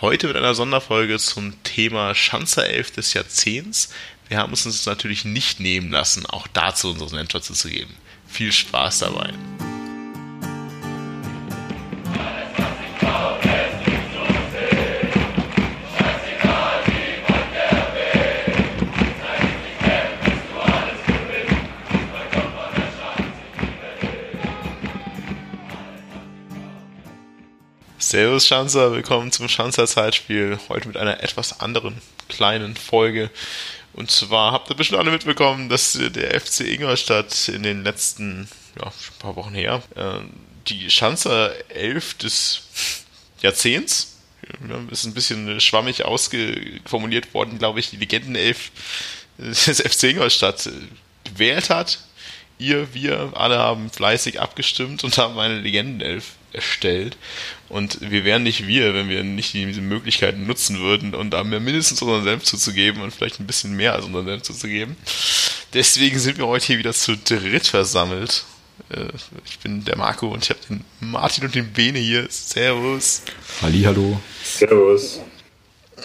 Heute mit einer Sonderfolge zum Thema Schanzer 11 des Jahrzehnts. Wir haben es uns natürlich nicht nehmen lassen, auch dazu unseren Senf zu geben. Viel Spaß dabei. Servus Schanzer, willkommen zum Schanzer Zeitspiel. Heute mit einer etwas anderen kleinen Folge. Und zwar habt ihr bestimmt alle mitbekommen, dass der FC Ingolstadt in den letzten, ja, paar Wochen her, äh, die Schanzer 11 des Jahrzehnts, ist ein bisschen schwammig ausgeformuliert worden, glaube ich, die Legenden 11 des FC Ingolstadt gewählt hat. Ihr, wir alle haben fleißig abgestimmt und haben eine Legenden-Elf erstellt. Und wir wären nicht wir, wenn wir nicht diese Möglichkeiten nutzen würden und da mindestens unseren Senf zuzugeben und vielleicht ein bisschen mehr als unseren Senf zuzugeben. Deswegen sind wir heute hier wieder zu dritt versammelt. Äh, ich bin der Marco und ich habe den Martin und den Bene hier. Servus. Hallo. Servus.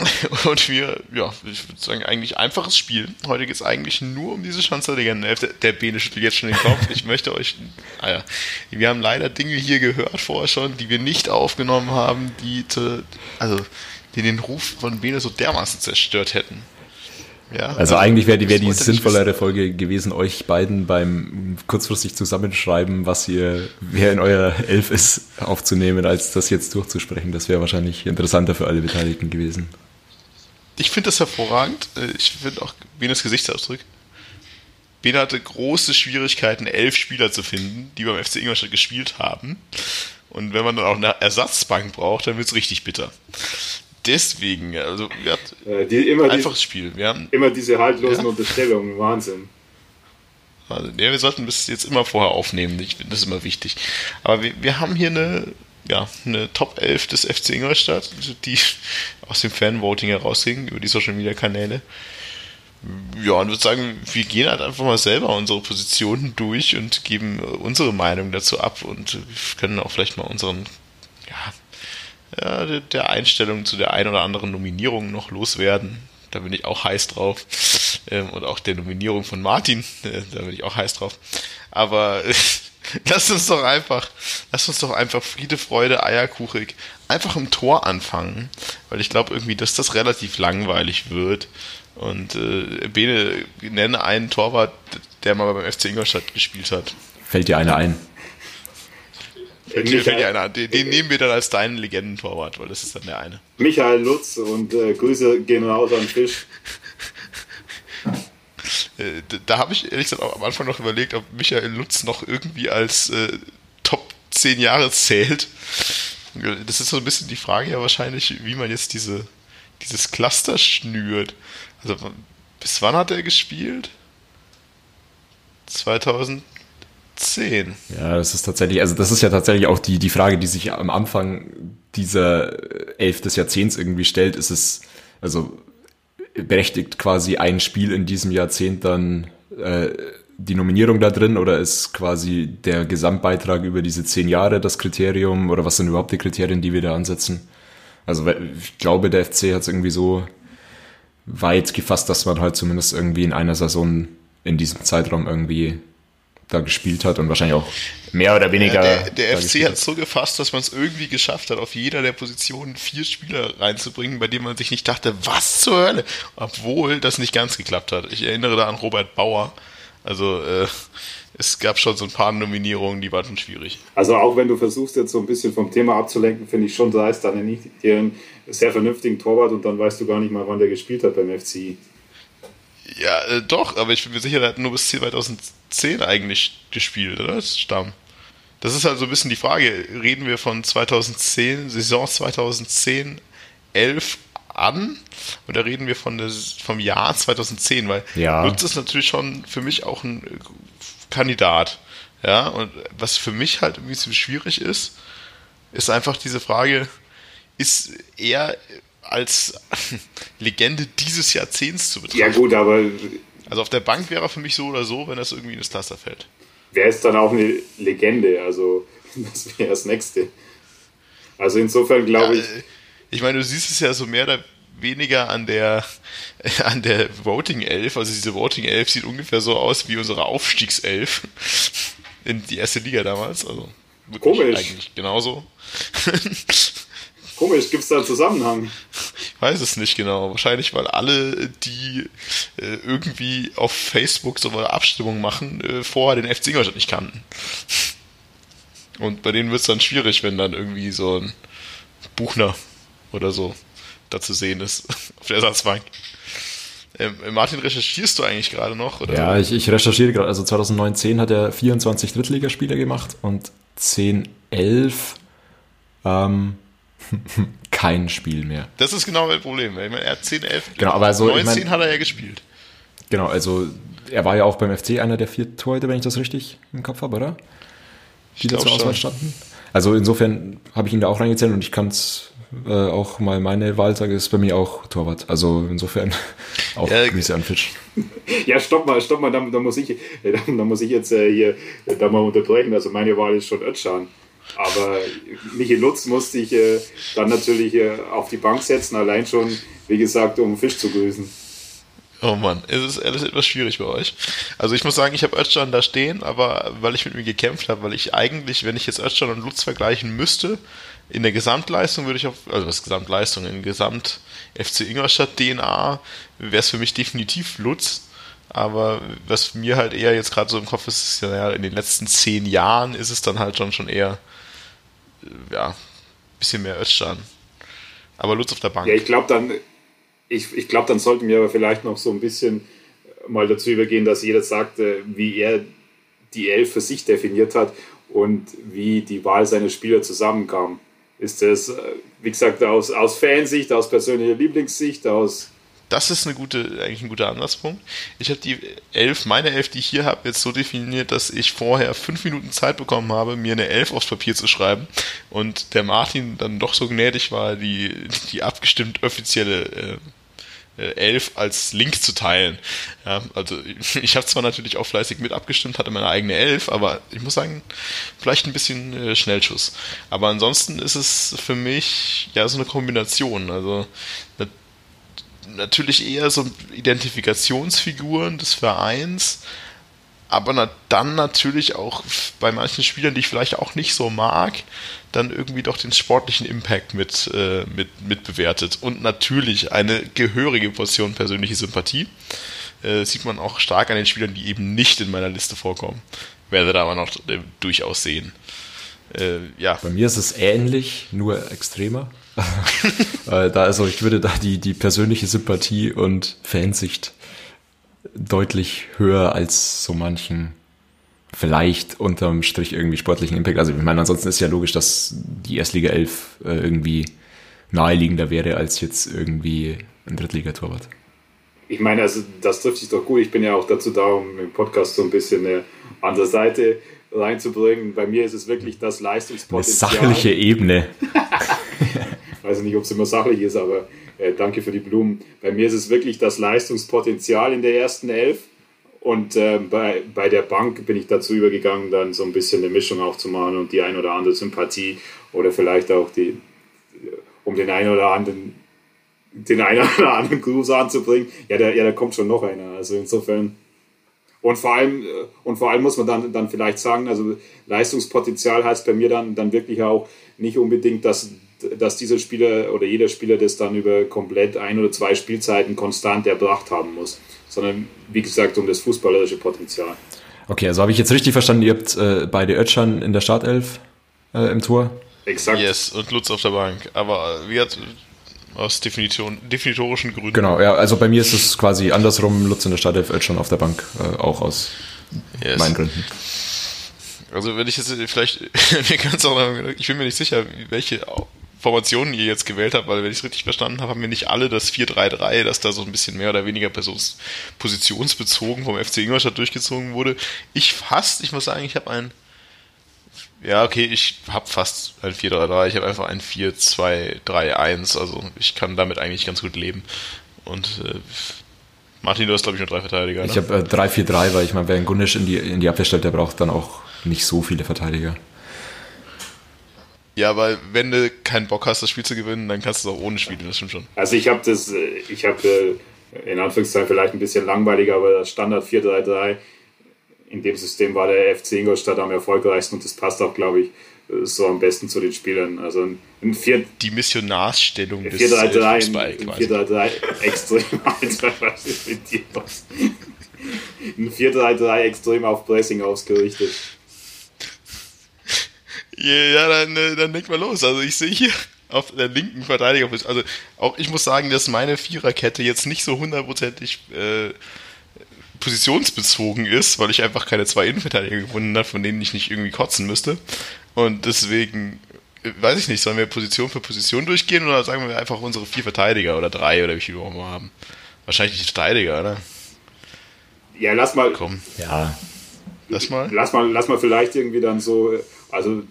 Und wir, ja, ich würde sagen, eigentlich einfaches Spiel. Heute geht es eigentlich nur um diese Schanzer-Legende. Der, der Bene schüttelt jetzt schon den Kopf. Ich möchte euch, naja, ah wir haben leider Dinge hier gehört vorher schon, die wir nicht aufgenommen haben, die, zu, also, die den Ruf von Bene so dermaßen zerstört hätten. Ja, also, also eigentlich wäre die, wär die sinnvollere Folge gewesen, euch beiden beim kurzfristig zusammenschreiben, was ihr, wer in eurer Elf ist, aufzunehmen, als das jetzt durchzusprechen. Das wäre wahrscheinlich interessanter für alle Beteiligten gewesen ich finde das hervorragend. Äh, ich finde auch Benes Gesichtsausdruck. Bene hatte große Schwierigkeiten, elf Spieler zu finden, die beim FC Ingolstadt gespielt haben. Und wenn man dann auch eine Ersatzbank braucht, dann wird es richtig bitter. Deswegen, also wir hatten äh, die, immer einfaches die, Spiel. Wir haben, immer diese haltlosen ja? Unterstellungen, Wahnsinn. Also, ja, wir sollten das jetzt immer vorher aufnehmen, ich finde das immer wichtig. Aber wir, wir haben hier eine ja, eine Top 11 des FC Ingolstadt, die aus dem Fanvoting herausging, über die Social Media Kanäle. Ja, und würde sagen, wir gehen halt einfach mal selber unsere Positionen durch und geben unsere Meinung dazu ab und können auch vielleicht mal unseren, ja, ja der Einstellung zu der ein oder anderen Nominierung noch loswerden. Da bin ich auch heiß drauf. Ähm, und auch der Nominierung von Martin, äh, da bin ich auch heiß drauf. Aber Lass uns doch einfach, lass uns doch einfach Friede, Freude, Eierkuchig einfach im Tor anfangen, weil ich glaube irgendwie, dass das relativ langweilig wird. Und äh, Bene, nenne einen Torwart, der mal beim FC Ingolstadt gespielt hat. Fällt dir einer ein? Fällt dir, fällt dir einer Den, den nehmen wir dann als deinen Legendentorwart, weil das ist dann der eine. Michael Lutz und äh, Grüße gehen raus an Fisch. Äh, da habe ich ehrlich gesagt auch am Anfang noch überlegt, ob Michael Lutz noch irgendwie als äh, Top 10 Jahre zählt. Das ist so ein bisschen die Frage ja wahrscheinlich, wie man jetzt diese, dieses Cluster schnürt. Also bis wann hat er gespielt? 2010. Ja, das ist tatsächlich, also das ist ja tatsächlich auch die, die Frage, die sich am Anfang dieser Elf des Jahrzehnts irgendwie stellt. Ist es, also berechtigt quasi ein Spiel in diesem Jahrzehnt dann äh, die Nominierung da drin oder ist quasi der Gesamtbeitrag über diese zehn Jahre das Kriterium oder was sind überhaupt die Kriterien, die wir da ansetzen? Also ich glaube, der FC hat es irgendwie so weit gefasst, dass man halt zumindest irgendwie in einer Saison in diesem Zeitraum irgendwie da gespielt hat und wahrscheinlich auch mehr oder weniger. Ja, der, der FC hat es so gefasst, dass man es irgendwie geschafft hat, auf jeder der Positionen vier Spieler reinzubringen, bei denen man sich nicht dachte, was zur Hölle, obwohl das nicht ganz geklappt hat. Ich erinnere da an Robert Bauer. Also äh, es gab schon so ein paar Nominierungen, die waren schon schwierig. Also auch wenn du versuchst jetzt so ein bisschen vom Thema abzulenken, finde ich schon, sei es dann nicht einen sehr vernünftigen Torwart und dann weißt du gar nicht mal, wann der gespielt hat beim FC. Ja, äh, doch, aber ich bin mir sicher, der hat nur bis 2010 eigentlich gespielt, oder? Das Stamm. Das ist halt so ein bisschen die Frage. Reden wir von 2010, Saison 2010, 11 an. Und da reden wir von des, vom Jahr 2010, weil ja. Lutz ist natürlich schon für mich auch ein äh, Kandidat. Ja, und was für mich halt irgendwie so schwierig ist, ist einfach diese Frage, ist er als Legende dieses Jahrzehnts zu betrachten? Ja gut, aber... Also auf der Bank wäre er für mich so oder so, wenn das irgendwie in das Cluster fällt. Wer ist dann auch eine Legende? Also das wäre das Nächste. Also insofern glaube ja, ich... Ich meine, du siehst es ja so mehr oder weniger an der, an der Voting 11. Also diese Voting 11 sieht ungefähr so aus wie unsere Aufstiegself in die erste Liga damals. Also Komisch. Eigentlich genauso. Komisch, gibt es da einen Zusammenhang? Ich weiß es nicht genau. Wahrscheinlich, weil alle, die äh, irgendwie auf Facebook so eine Abstimmung machen, äh, vorher den FC Ingolstadt nicht kannten. Und bei denen wird es dann schwierig, wenn dann irgendwie so ein Buchner oder so da zu sehen ist auf der Ersatzbank. Ähm, Martin, recherchierst du eigentlich gerade noch? Oder? Ja, ich, ich recherchiere gerade. Also 2019 hat er 24 Drittligaspiele gemacht und 10, 11 ähm, kein Spiel mehr. Das ist genau das Problem. Er hat 10, 11, genau, aber also, 19 ich mein, hat er ja gespielt. Genau, also er war ja auch beim FC einer der vier Torhüter, wenn ich das richtig im Kopf habe, oder? Die da zur Auswahl standen. Also insofern habe ich ihn da auch reingezählt und ich kann es äh, auch mal meine Wahl sage, ist bei mir auch Torwart. Also insofern auch ja, Grüße an Fisch. Ja, stopp mal, stopp mal, da, da muss ich, da, da, muss ich jetzt äh, hier da mal unterbrechen. Also meine Wahl ist schon Özcan. Aber Michi Lutz musste ich äh, dann natürlich äh, auf die Bank setzen, allein schon, wie gesagt, um Fisch zu grüßen. Oh Mann, es ist alles etwas schwierig bei euch. Also ich muss sagen, ich habe Özcan da stehen, aber weil ich mit mir gekämpft habe, weil ich eigentlich, wenn ich jetzt Özcan und Lutz vergleichen müsste, in der Gesamtleistung würde ich auf, also was Gesamtleistung, in Gesamt FC Ingolstadt DNA wäre es für mich definitiv Lutz. Aber was mir halt eher jetzt gerade so im Kopf ist, ist ja in den letzten zehn Jahren ist es dann halt schon, schon eher, ja, ein bisschen mehr Özcan. Aber Lutz auf der Bank. Ja, ich glaube dann, ich, ich glaube, dann sollten wir aber vielleicht noch so ein bisschen mal dazu übergehen, dass jeder sagt, wie er die Elf für sich definiert hat und wie die Wahl seiner Spieler zusammenkam. Ist das, äh, wie gesagt, aus, aus Fansicht, aus persönlicher Lieblingssicht, aus. Das ist eine gute, eigentlich ein guter Anlasspunkt. Ich habe die elf, meine elf, die ich hier habe, jetzt so definiert, dass ich vorher fünf Minuten Zeit bekommen habe, mir eine elf aufs Papier zu schreiben und der Martin dann doch so gnädig war, die, die abgestimmt offizielle äh, 11 äh, als Link zu teilen. Ja, also ich habe zwar natürlich auch fleißig mit abgestimmt, hatte meine eigene 11, aber ich muss sagen, vielleicht ein bisschen äh, Schnellschuss. Aber ansonsten ist es für mich ja so eine Kombination. Also natürlich eher so Identifikationsfiguren des Vereins, aber na, dann natürlich auch bei manchen Spielern, die ich vielleicht auch nicht so mag, dann irgendwie doch den sportlichen Impact mit, äh, mit, mit bewertet. Und natürlich eine gehörige Portion persönliche Sympathie. Äh, sieht man auch stark an den Spielern, die eben nicht in meiner Liste vorkommen. Werde da aber noch äh, durchaus sehen. Äh, ja. Bei mir ist es ähnlich, nur extremer. Äh, da also ich würde da die, die persönliche Sympathie und Fansicht deutlich höher als so manchen vielleicht unterm Strich irgendwie sportlichen Impact. Also ich meine, ansonsten ist ja logisch, dass die Erstliga 11 äh, irgendwie naheliegender wäre als jetzt irgendwie ein Drittligatorwart. Ich meine, also das trifft sich doch gut. Ich bin ja auch dazu da, um im Podcast so ein bisschen eine andere Seite reinzubringen. Bei mir ist es wirklich das Leistungspotenzial. Eine sachliche Ebene. weiß nicht, ob es immer sachlich ist, aber äh, danke für die Blumen. Bei mir ist es wirklich das Leistungspotenzial in der ersten Elf. Und äh, bei, bei der Bank bin ich dazu übergegangen, dann so ein bisschen eine Mischung aufzumachen und die ein oder andere Sympathie oder vielleicht auch die, um den einen oder anderen, den einen oder anderen Gruß anzubringen. Ja, da, ja, da kommt schon noch einer. Also insofern. Und vor allem, äh, und vor allem muss man dann, dann vielleicht sagen, also Leistungspotenzial heißt bei mir dann, dann wirklich auch nicht unbedingt, dass dass dieser Spieler oder jeder Spieler das dann über komplett ein oder zwei Spielzeiten konstant erbracht haben muss, sondern wie gesagt um das fußballerische Potenzial. Okay, also habe ich jetzt richtig verstanden, ihr habt äh, beide Ötschern in der Startelf äh, im Tor? Exakt. Yes, und Lutz auf der Bank. Aber wie hat aus Definition, definitorischen Gründen. Genau, ja, also bei mir ist es quasi andersrum, Lutz in der Startelf, Ötschern auf der Bank, äh, auch aus yes. meinen Gründen. Also wenn ich jetzt vielleicht, mir ganz auch, ich bin mir nicht sicher, welche Formationen ihr jetzt gewählt habt, weil wenn ich es richtig verstanden habe, haben wir nicht alle das 4-3-3, das da so ein bisschen mehr oder weniger positionsbezogen vom FC Ingolstadt durchgezogen wurde. Ich fast, ich muss sagen, ich habe ein ja, okay, ich habe fast ein 4-3-3, ich habe einfach ein 4-2-3-1, also ich kann damit eigentlich ganz gut leben. Und äh, Martin, du hast glaube ich nur drei Verteidiger. Ne? Ich habe äh, 3-4-3, weil ich meine, wer einen Gunnisch in die, in die Abwehr stellt, der braucht dann auch nicht so viele Verteidiger. Ja, weil wenn du keinen Bock hast, das Spiel zu gewinnen, dann kannst du es auch ohne spielen, das stimmt schon. Also ich habe das, äh, ich habe äh, in Anführungszeichen vielleicht ein bisschen langweiliger, aber das Standard 4-3-3, in dem System war der FC Ingolstadt am erfolgreichsten und das passt auch, glaube ich, so am besten zu den Spielern. Also ein 4 Die Missionarsstellung des 4-3-3 4-3-3 extrem, Alter, was ist mit dir los? Ein 4-3-3 extrem auf Pressing ausgerichtet. Ja, dann, äh, dann leg mal los. Also ich sehe hier auf der linken Verteidiger, also auch ich muss sagen, dass meine Viererkette jetzt nicht so hundertprozentig äh, positionsbezogen ist, weil ich einfach keine zwei Innenverteidiger gefunden habe, von denen ich nicht irgendwie kotzen müsste. Und deswegen äh, weiß ich nicht, sollen wir Position für Position durchgehen oder sagen wir einfach unsere vier Verteidiger oder drei oder wie viele wir auch mal haben? Wahrscheinlich die Verteidiger, oder? Ja, lass mal. Komm. Ja. Lass mal. Lass mal, lass mal vielleicht irgendwie dann so, also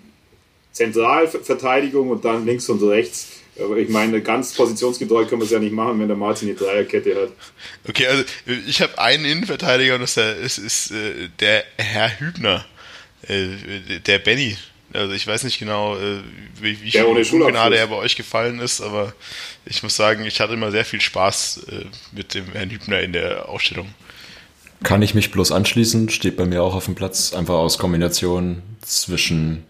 Zentralverteidigung und dann links und rechts. Aber ich meine, ganz positionsgetreu können wir es ja nicht machen, wenn der Martin die Dreierkette hat. Okay, also ich habe einen Innenverteidiger und das ist, ist, ist äh, der Herr Hübner, äh, der Benny. Also ich weiß nicht genau, äh, wie, wie viel Gnade er bei euch gefallen ist, aber ich muss sagen, ich hatte immer sehr viel Spaß mit dem Herrn Hübner in der Ausstellung. Kann ich mich bloß anschließen, steht bei mir auch auf dem Platz, einfach aus Kombination zwischen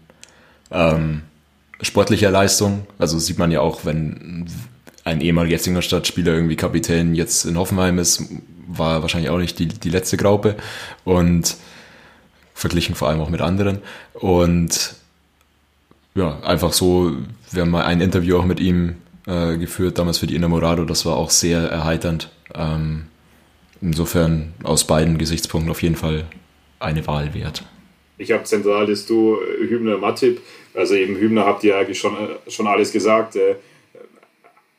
ähm, sportlicher Leistung. Also sieht man ja auch, wenn ein ehemaliger Singolstadt-Spieler irgendwie Kapitän jetzt in Hoffenheim ist, war wahrscheinlich auch nicht die, die letzte Graupe. Und verglichen vor allem auch mit anderen. Und ja, einfach so, wir haben mal ein Interview auch mit ihm äh, geführt, damals für die Inamorado, das war auch sehr erheiternd. Ähm, insofern aus beiden Gesichtspunkten auf jeden Fall eine Wahl wert. Ich habe zentral das Du Hübner Matip. Also eben Hübner habt ihr eigentlich schon, äh, schon alles gesagt. Äh,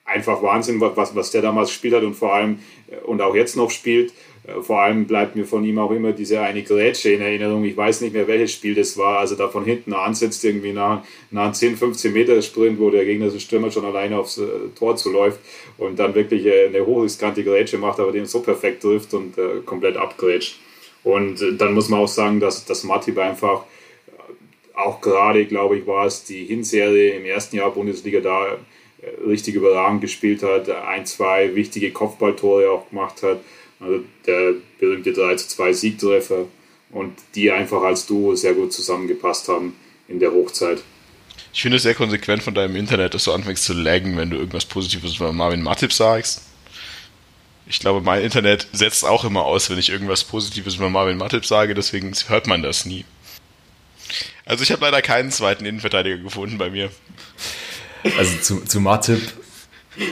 einfach Wahnsinn, was, was der damals gespielt hat und vor allem äh, und auch jetzt noch spielt. Vor allem bleibt mir von ihm auch immer diese eine Grätsche in Erinnerung. Ich weiß nicht mehr, welches Spiel das war. Also da von hinten ansetzt, irgendwie nach, nach 10, 15 Meter Sprint, wo der gegnerische Stürmer schon alleine aufs Tor zuläuft und dann wirklich eine hochriskante Grätsche macht, aber den so perfekt trifft und äh, komplett abgrätscht. Und dann muss man auch sagen, dass, dass Matip einfach auch gerade, glaube ich, war es die Hinserie im ersten Jahr Bundesliga da äh, richtig überragend gespielt hat, ein, zwei wichtige Kopfballtore auch gemacht hat. Also der berühmte 3 zu 2 Siegtreffer und die einfach als Duo sehr gut zusammengepasst haben in der Hochzeit. Ich finde es sehr konsequent von deinem Internet, dass du anfängst zu laggen, wenn du irgendwas Positives über Marvin Matip sagst. Ich glaube, mein Internet setzt auch immer aus, wenn ich irgendwas Positives über Marvin Matip sage, deswegen hört man das nie. Also ich habe leider keinen zweiten Innenverteidiger gefunden bei mir. Also zu, zu Matip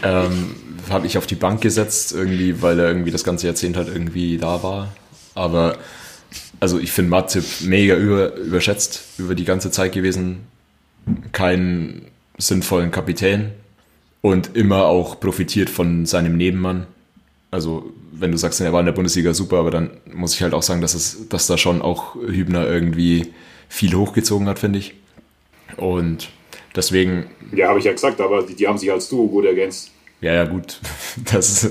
ähm, habe ich auf die Bank gesetzt, irgendwie, weil er irgendwie das ganze Jahrzehnt halt irgendwie da war. Aber also ich finde Matip mega über, überschätzt über die ganze Zeit gewesen. Keinen sinnvollen Kapitän und immer auch profitiert von seinem Nebenmann. Also wenn du sagst, er war in der Bundesliga super, aber dann muss ich halt auch sagen, dass es, dass da schon auch Hübner irgendwie viel hochgezogen hat, finde ich. Und deswegen. Ja, habe ich ja gesagt, aber die, die haben sich als Duo gut ergänzt. Ja, ja, gut. Das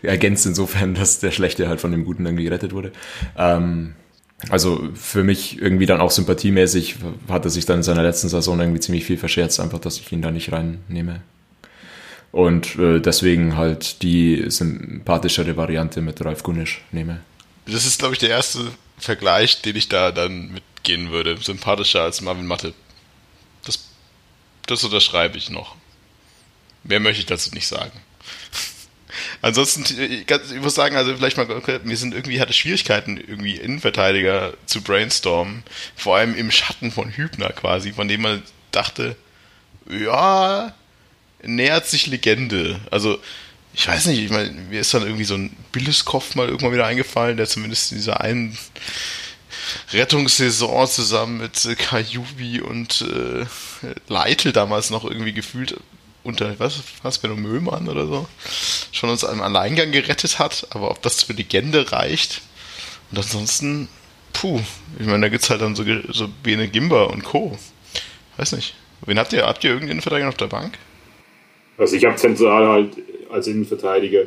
ergänzt insofern, dass der Schlechte halt von dem Guten irgendwie gerettet wurde. Ähm, also für mich irgendwie dann auch sympathiemäßig hat er sich dann in seiner letzten Saison irgendwie ziemlich viel verscherzt, einfach, dass ich ihn da nicht reinnehme. Und äh, deswegen halt die sympathischere Variante mit Ralf Gunisch nehme. Das ist, glaube ich, der erste Vergleich, den ich da dann mit gehen würde. Sympathischer als Marvin Matte. Das, das unterschreibe ich noch. Mehr möchte ich dazu nicht sagen. Ansonsten, ich muss sagen, also vielleicht mal, wir sind irgendwie, hatte Schwierigkeiten, irgendwie Innenverteidiger zu brainstormen. Vor allem im Schatten von Hübner quasi, von dem man dachte, ja, nähert sich Legende. Also, ich weiß nicht, ich meine, mir ist dann irgendwie so ein Billeskopf mal irgendwann wieder eingefallen, der zumindest in dieser einen Rettungssaison zusammen mit äh, Kajubi und äh, Leitl damals noch irgendwie gefühlt unter, was, was, Benno Möhlmann oder so, schon uns einem Alleingang gerettet hat, aber ob das für Legende reicht. Und ansonsten, puh, ich meine, da gibt es halt dann so, so Bene Gimba und Co. Weiß nicht. Wen habt ihr? Habt ihr irgendeinen Innenverteidiger auf der Bank? Also ich habe zentral halt als Innenverteidiger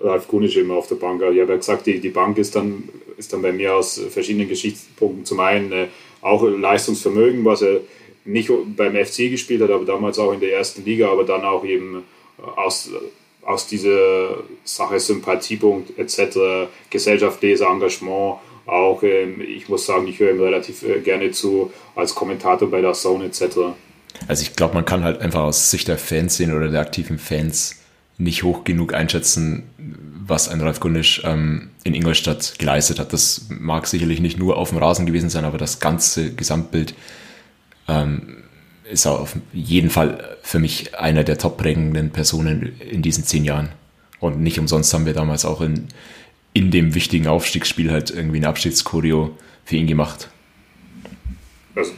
Ralf Kunisch immer auf der Bank. Also ich habe ja gesagt, die, die Bank ist dann, ist dann bei mir aus verschiedenen Geschichtspunkten zum einen äh, auch Leistungsvermögen, was er nicht beim FC gespielt hat, aber damals auch in der ersten Liga, aber dann auch eben aus, aus dieser Sache Sympathiepunkt etc., gesellschaftliches Engagement, auch, ähm, ich muss sagen, ich höre ihm relativ äh, gerne zu als Kommentator bei der Zone etc. Also ich glaube, man kann halt einfach aus Sicht der Fanszene oder der aktiven Fans nicht hoch genug einschätzen, was ein Ralf Gunnisch ähm, in Ingolstadt geleistet hat. Das mag sicherlich nicht nur auf dem Rasen gewesen sein, aber das ganze Gesamtbild ähm, ist auf jeden Fall für mich einer der top prägenden Personen in diesen zehn Jahren. Und nicht umsonst haben wir damals auch in, in dem wichtigen Aufstiegsspiel halt irgendwie eine Abschiedschoreo für ihn gemacht. Also,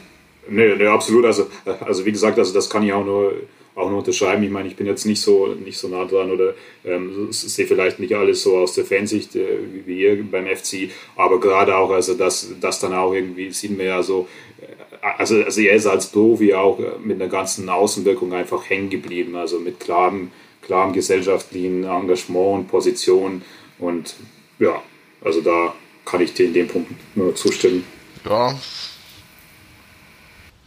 nee, nee, absolut. Also, also wie gesagt, also das kann ich auch nur auch noch unterschreiben. Ich meine, ich bin jetzt nicht so, nicht so nah dran oder ähm, sehe vielleicht nicht alles so aus der Fansicht äh, wie ihr beim FC, aber gerade auch, also das, das dann auch irgendwie sieht man ja so, äh, also, also er ist als Profi auch äh, mit einer ganzen Außenwirkung einfach hängen geblieben, also mit klarem, klarem gesellschaftlichen Engagement und Position und ja, also da kann ich dir in dem Punkt nur zustimmen. Ja,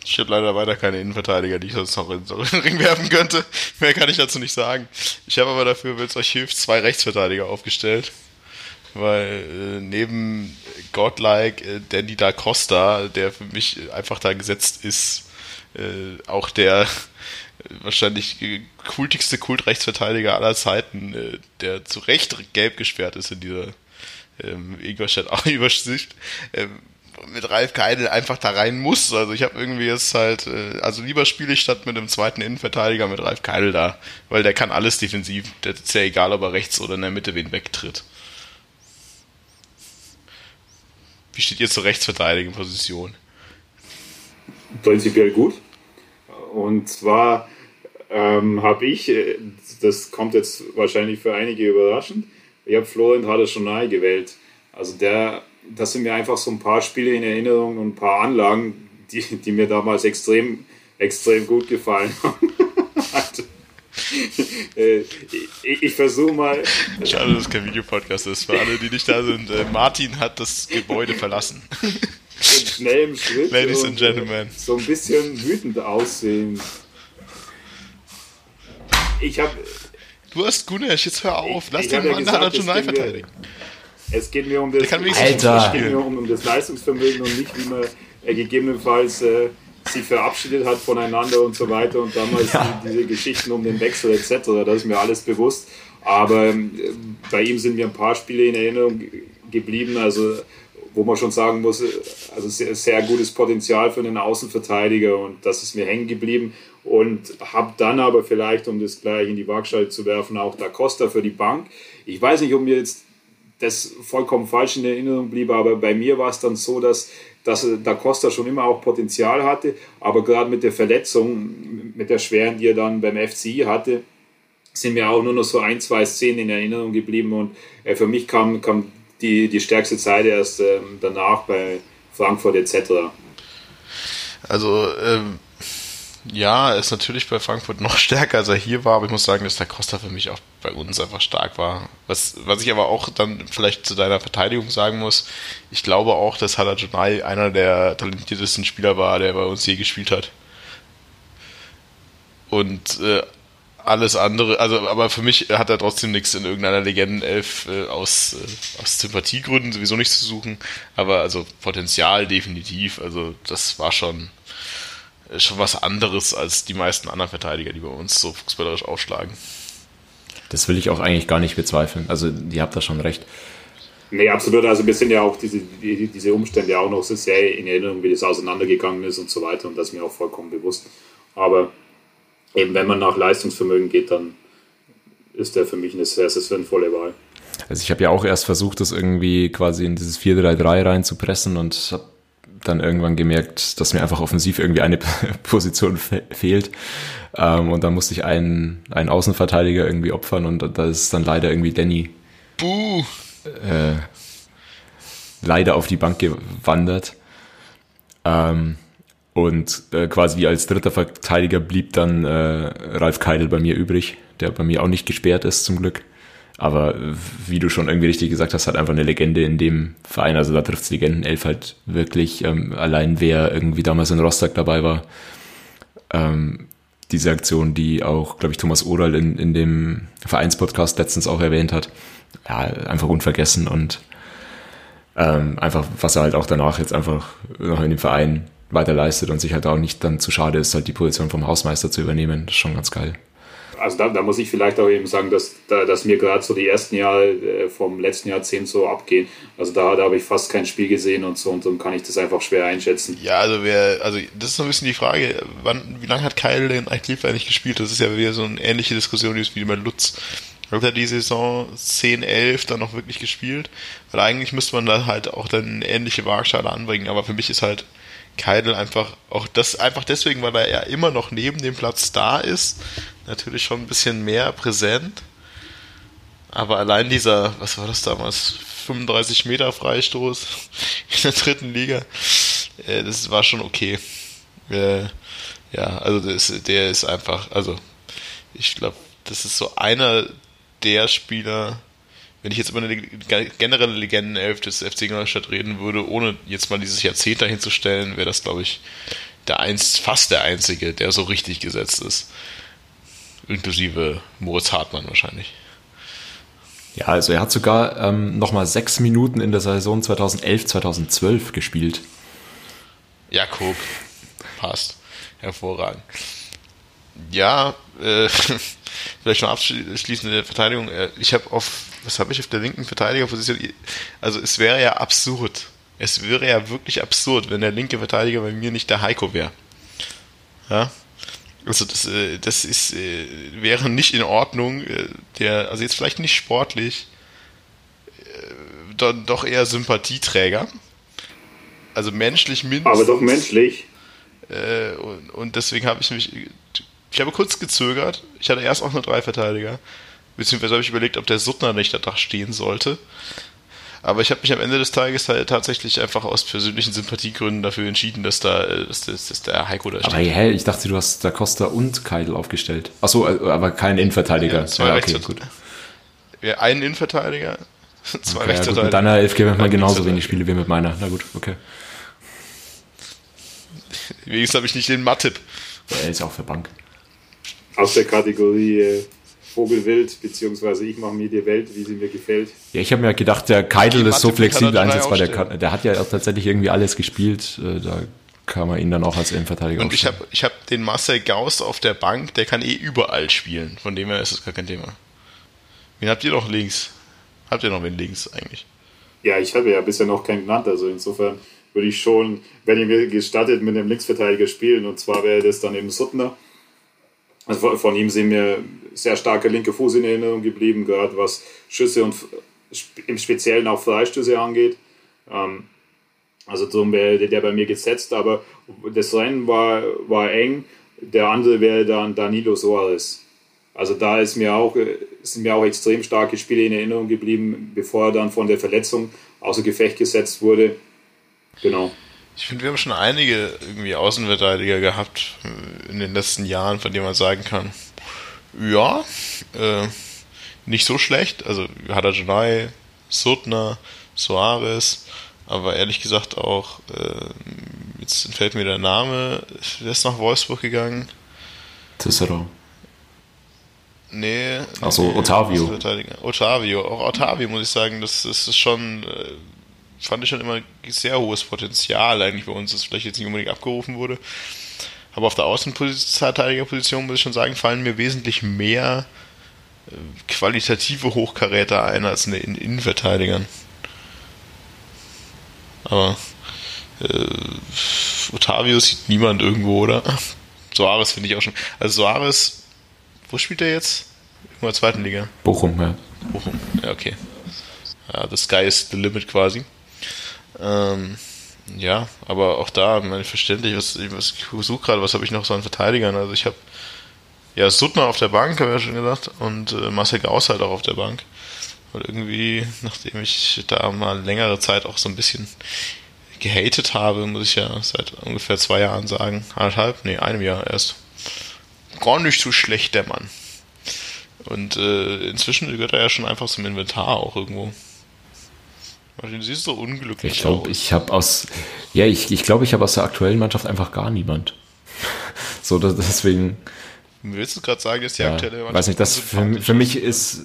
ich habe leider weiter keine Innenverteidiger, die ich sonst noch in den Ring werfen könnte. Mehr kann ich dazu nicht sagen. Ich habe aber dafür, wenn es euch hilft, zwei Rechtsverteidiger aufgestellt. Weil äh, neben Godlike äh, Danny da Costa, der für mich einfach da gesetzt ist, äh, auch der äh, wahrscheinlich kultigste Kultrechtsverteidiger aller Zeiten, äh, der zu Recht gelb gesperrt ist in dieser ähm, Ingolstadt-Übersicht. Ähm, mit Ralf Keidel einfach da rein muss. Also ich habe irgendwie jetzt halt, äh, also lieber spiele ich statt mit einem zweiten Innenverteidiger mit Ralf Keidel da, weil der kann alles defensiv. Der ist ja egal, ob er rechts oder in der Mitte wen wegtritt. Wie steht ihr zur rechtsverteidigen Position? Prinzipiell gut. Und zwar ähm, habe ich, äh, das kommt jetzt wahrscheinlich für einige überraschend, ich habe Florian Hader gewählt. Also der das sind mir einfach so ein paar Spiele in Erinnerung und ein paar Anlagen, die, die mir damals extrem, extrem gut gefallen haben. also, äh, ich, ich versuche mal. Schade, dass es kein Videopodcast ist. Für alle, die nicht da sind, äh, Martin hat das Gebäude verlassen. In schnellem Schritt. Ladies and Gentlemen. So ein bisschen wütend aussehen. Ich habe. Du hast Gunesh, jetzt hör auf. Lass den Mann ja National verteidigen. Es geht mir um das, Alter. Geht mir um, um das Leistungsvermögen und nicht, wie man äh, gegebenenfalls äh, sie verabschiedet hat voneinander und so weiter und damals ja. die, diese Geschichten um den Wechsel etc. Das ist mir alles bewusst. Aber äh, bei ihm sind mir ein paar Spiele in Erinnerung geblieben, also wo man schon sagen muss, äh, also sehr, sehr gutes Potenzial für einen Außenverteidiger und das ist mir hängen geblieben und habe dann aber vielleicht, um das gleich in die Waagschale zu werfen, auch Da Costa für die Bank. Ich weiß nicht, ob mir jetzt das vollkommen falsch in Erinnerung blieb, aber bei mir war es dann so, dass, dass Da Costa schon immer auch Potenzial hatte, aber gerade mit der Verletzung, mit der schweren, die er dann beim FCI hatte, sind mir auch nur noch so ein, zwei Szenen in Erinnerung geblieben und äh, für mich kam, kam die, die stärkste Zeit erst äh, danach bei Frankfurt etc. Also ähm, ja, er ist natürlich bei Frankfurt noch stärker, als er hier war, aber ich muss sagen, dass der Costa für mich auch bei uns einfach stark war. Was, was ich aber auch dann vielleicht zu deiner Verteidigung sagen muss, ich glaube auch, dass Halajonai einer der talentiertesten Spieler war, der bei uns je gespielt hat. Und äh, alles andere, also aber für mich hat er trotzdem nichts in irgendeiner Legendenelf äh, aus, äh, aus Sympathiegründen sowieso nichts zu suchen, aber also Potenzial definitiv, also das war schon schon was anderes als die meisten anderen Verteidiger, die bei uns so fußballerisch aufschlagen. Das will ich auch eigentlich gar nicht bezweifeln. Also, ihr habt da schon recht. Nee, absolut. Also, wir sind ja auch diese, diese Umstände auch noch so sehr in Erinnerung, wie das auseinandergegangen ist und so weiter. Und das ist mir auch vollkommen bewusst. Aber eben, wenn man nach Leistungsvermögen geht, dann ist der für mich eine sehr, sehr sinnvolle Wahl. Also ich habe ja auch erst versucht, das irgendwie quasi in dieses 4-3-3 reinzupressen und habe dann irgendwann gemerkt, dass mir einfach offensiv irgendwie eine Position fe fehlt. Ähm, und dann musste ich einen, einen Außenverteidiger irgendwie opfern und da ist dann leider irgendwie Danny Buh. Äh, leider auf die Bank gewandert. Ähm, und äh, quasi als dritter Verteidiger blieb dann äh, Ralf Keidel bei mir übrig, der bei mir auch nicht gesperrt ist zum Glück. Aber wie du schon irgendwie richtig gesagt hast, hat einfach eine Legende in dem Verein. Also da trifft's Legenden-Elf halt wirklich. Ähm, allein wer irgendwie damals in Rostock dabei war. Ähm, diese Aktion, die auch, glaube ich, Thomas Oral in, in dem Vereinspodcast letztens auch erwähnt hat. Ja, einfach unvergessen und ähm, einfach, was er halt auch danach jetzt einfach noch in dem Verein weiter leistet und sich halt auch nicht dann zu schade ist, halt die Position vom Hausmeister zu übernehmen. Das ist schon ganz geil also da, da, muss ich vielleicht auch eben sagen, dass, da, dass mir gerade so die ersten Jahre äh, vom letzten Jahrzehnt so abgehen. Also da, da habe ich fast kein Spiel gesehen und so und dann kann ich das einfach schwer einschätzen. Ja, also wer, also das ist so ein bisschen die Frage, wann, wie lange hat Kyle denn eigentlich nicht gespielt? Das ist ja wieder so eine ähnliche Diskussion wie bei Lutz. Hat er die Saison 10, 11 dann noch wirklich gespielt? Weil eigentlich müsste man da halt auch dann eine ähnliche Waagschale anbringen, aber für mich ist halt Keidel einfach auch das einfach deswegen, weil er ja immer noch neben dem Platz da ist, natürlich schon ein bisschen mehr präsent. Aber allein dieser, was war das damals, 35 Meter Freistoß in der dritten Liga, äh, das war schon okay. Äh, ja, also das, der ist einfach, also ich glaube, das ist so einer der Spieler, wenn ich jetzt über eine generelle Legendenelf des FC Ingolstadt reden würde, ohne jetzt mal dieses Jahrzehnt dahin zu stellen, wäre das, glaube ich, der einst, fast der einzige, der so richtig gesetzt ist. Inklusive Moritz Hartmann wahrscheinlich. Ja, also er hat sogar ähm, nochmal sechs Minuten in der Saison 2011, 2012 gespielt. Ja, guck. Passt. Hervorragend. Ja, äh, vielleicht noch abschließend in der Verteidigung. Äh, ich habe auf, was habe ich auf der linken Verteidigerposition? Also es wäre ja absurd. Es wäre ja wirklich absurd, wenn der linke Verteidiger bei mir nicht der Heiko wäre. Ja? Also das, äh, das ist, äh, wäre nicht in Ordnung. Der, also jetzt vielleicht nicht sportlich, doch eher Sympathieträger. Also menschlich mindestens. Aber doch menschlich. Und deswegen habe ich mich ich habe kurz gezögert. Ich hatte erst auch nur drei Verteidiger. Beziehungsweise habe ich überlegt, ob der Suttner nicht da stehen sollte. Aber ich habe mich am Ende des Tages halt tatsächlich einfach aus persönlichen Sympathiegründen dafür entschieden, dass da äh, dass, dass, dass der Heiko da steht. Aber hä, ich dachte, du hast da Costa und Keidel aufgestellt. Achso, äh, aber kein Innenverteidiger. Ja, zwei ja, okay, gut. Ja, einen Innenverteidiger, zwei okay, Rechtsverteidiger. Ja, mit deiner Elf geben wir mal genauso wenig Spiele wie mit meiner. Na gut, okay. Wenigstens habe ich nicht den Mattip. Er ist auch für Bank aus der Kategorie äh, Vogelwild, beziehungsweise ich mache mir die Welt, wie sie mir gefällt. Ja, ich habe mir gedacht, der Keidel ist so flexibel einsetzbar. Der, kann, der hat ja auch tatsächlich irgendwie alles gespielt. Äh, da kann man ihn dann auch als Innenverteidiger Und ich habe ich hab den Marcel Gauss auf der Bank, der kann eh überall spielen. Von dem her ist das gar kein Thema. Wen habt ihr noch links? Habt ihr noch wen links eigentlich? Ja, ich habe ja bisher noch keinen genannt. Also insofern würde ich schon, wenn ihr mir gestattet, mit einem Linksverteidiger spielen. Und zwar wäre das dann eben Suttner. Also von ihm sind mir sehr starke linke Fuß in Erinnerung geblieben, gerade was Schüsse und im Speziellen auch Freistöße angeht. Ähm, also darum wäre der bei mir gesetzt, aber das Rennen war, war eng. Der andere wäre dann Danilo Soares. Also da ist mir auch, sind mir auch extrem starke Spiele in Erinnerung geblieben, bevor er dann von der Verletzung außer Gefecht gesetzt wurde. Genau. Ich finde, wir haben schon einige irgendwie Außenverteidiger gehabt äh, in den letzten Jahren, von denen man sagen kann, ja, äh, nicht so schlecht. Also Hadajanai, Sutner, Soares, aber ehrlich gesagt auch, äh, jetzt entfällt mir der Name, der ist nach Wolfsburg gegangen. Cicero. Nee. Achso, nee, Otavio. Otavio, auch Otavio muss ich sagen, das, das ist schon äh, fand ich schon immer sehr hohes Potenzial eigentlich bei uns, das vielleicht jetzt nicht unbedingt abgerufen wurde. Aber auf der Außenverteidigerposition muss ich schon sagen, fallen mir wesentlich mehr äh, qualitative Hochkaräter ein als in den Innenverteidigern. Aber äh, Otavio sieht niemand irgendwo, oder? Soares finde ich auch schon. Also Soares, wo spielt er jetzt? In der zweiten Liga. Bochum, ja. Bochum, ja, okay. Ja, the sky is the limit quasi. Ähm, Ja, aber auch da, meine verständlich, was, was ich suche gerade, was habe ich noch so an Verteidigern? Also ich habe ja Suttner auf der Bank, habe ich ja schon gesagt, und äh, Marcel Gauss halt auch auf der Bank. Und irgendwie, nachdem ich da mal längere Zeit auch so ein bisschen gehatet habe, muss ich ja seit ungefähr zwei Jahren sagen, anderthalb, nee, einem Jahr erst, gar nicht so schlecht der Mann. Und äh, inzwischen gehört er ja schon einfach zum Inventar auch irgendwo. Martin, siehst so unglücklich ich glaub, aus. Ich habe aus, ja, ich, ich glaube, ich habe aus der aktuellen Mannschaft einfach gar niemand. so, das, deswegen. Willst du gerade sagen, dass die ja, aktuelle Mannschaft weiß nicht, das für, für mich ist,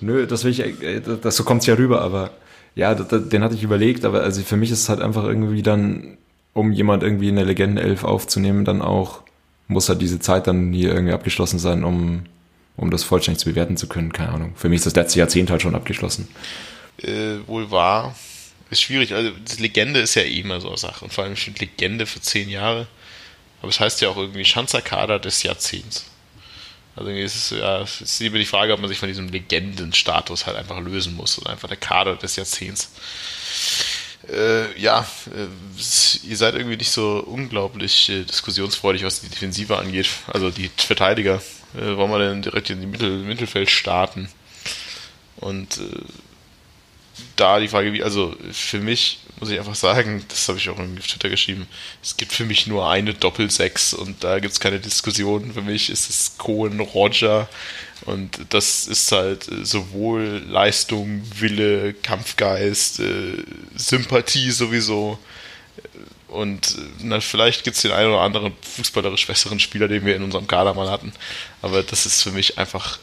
nö, das will ich, äh, das, so kommt's ja rüber, aber ja, den hatte ich überlegt, aber also für mich ist es halt einfach irgendwie dann, um jemand irgendwie in der Legendenelf aufzunehmen, dann auch, muss halt diese Zeit dann hier irgendwie abgeschlossen sein, um, um das vollständig zu bewerten zu können. Keine Ahnung. Für mich ist das letzte Jahrzehnt halt schon abgeschlossen. Äh, wohl wahr. Ist schwierig. Also, Legende ist ja eh immer so eine Sache. Und vor allem steht Legende für zehn Jahre. Aber es heißt ja auch irgendwie Schanzerkader des Jahrzehnts. Also es ist ja es ist lieber die Frage, ob man sich von diesem Legendenstatus halt einfach lösen muss oder einfach der Kader des Jahrzehnts. Äh, ja, äh, ihr seid irgendwie nicht so unglaublich äh, diskussionsfreudig, was die Defensive angeht. Also die Verteidiger. Äh, wollen wir denn direkt in die Mittel Mittelfeld starten? Und äh, da die Frage, wie, also für mich muss ich einfach sagen, das habe ich auch auf Twitter geschrieben, es gibt für mich nur eine Doppel-Sechs und da gibt es keine Diskussion. Für mich ist es Cohen, Roger und das ist halt sowohl Leistung, Wille, Kampfgeist, äh, Sympathie sowieso. Und na, vielleicht gibt es den einen oder anderen fußballerisch besseren Spieler, den wir in unserem Kader mal hatten. Aber das ist für mich einfach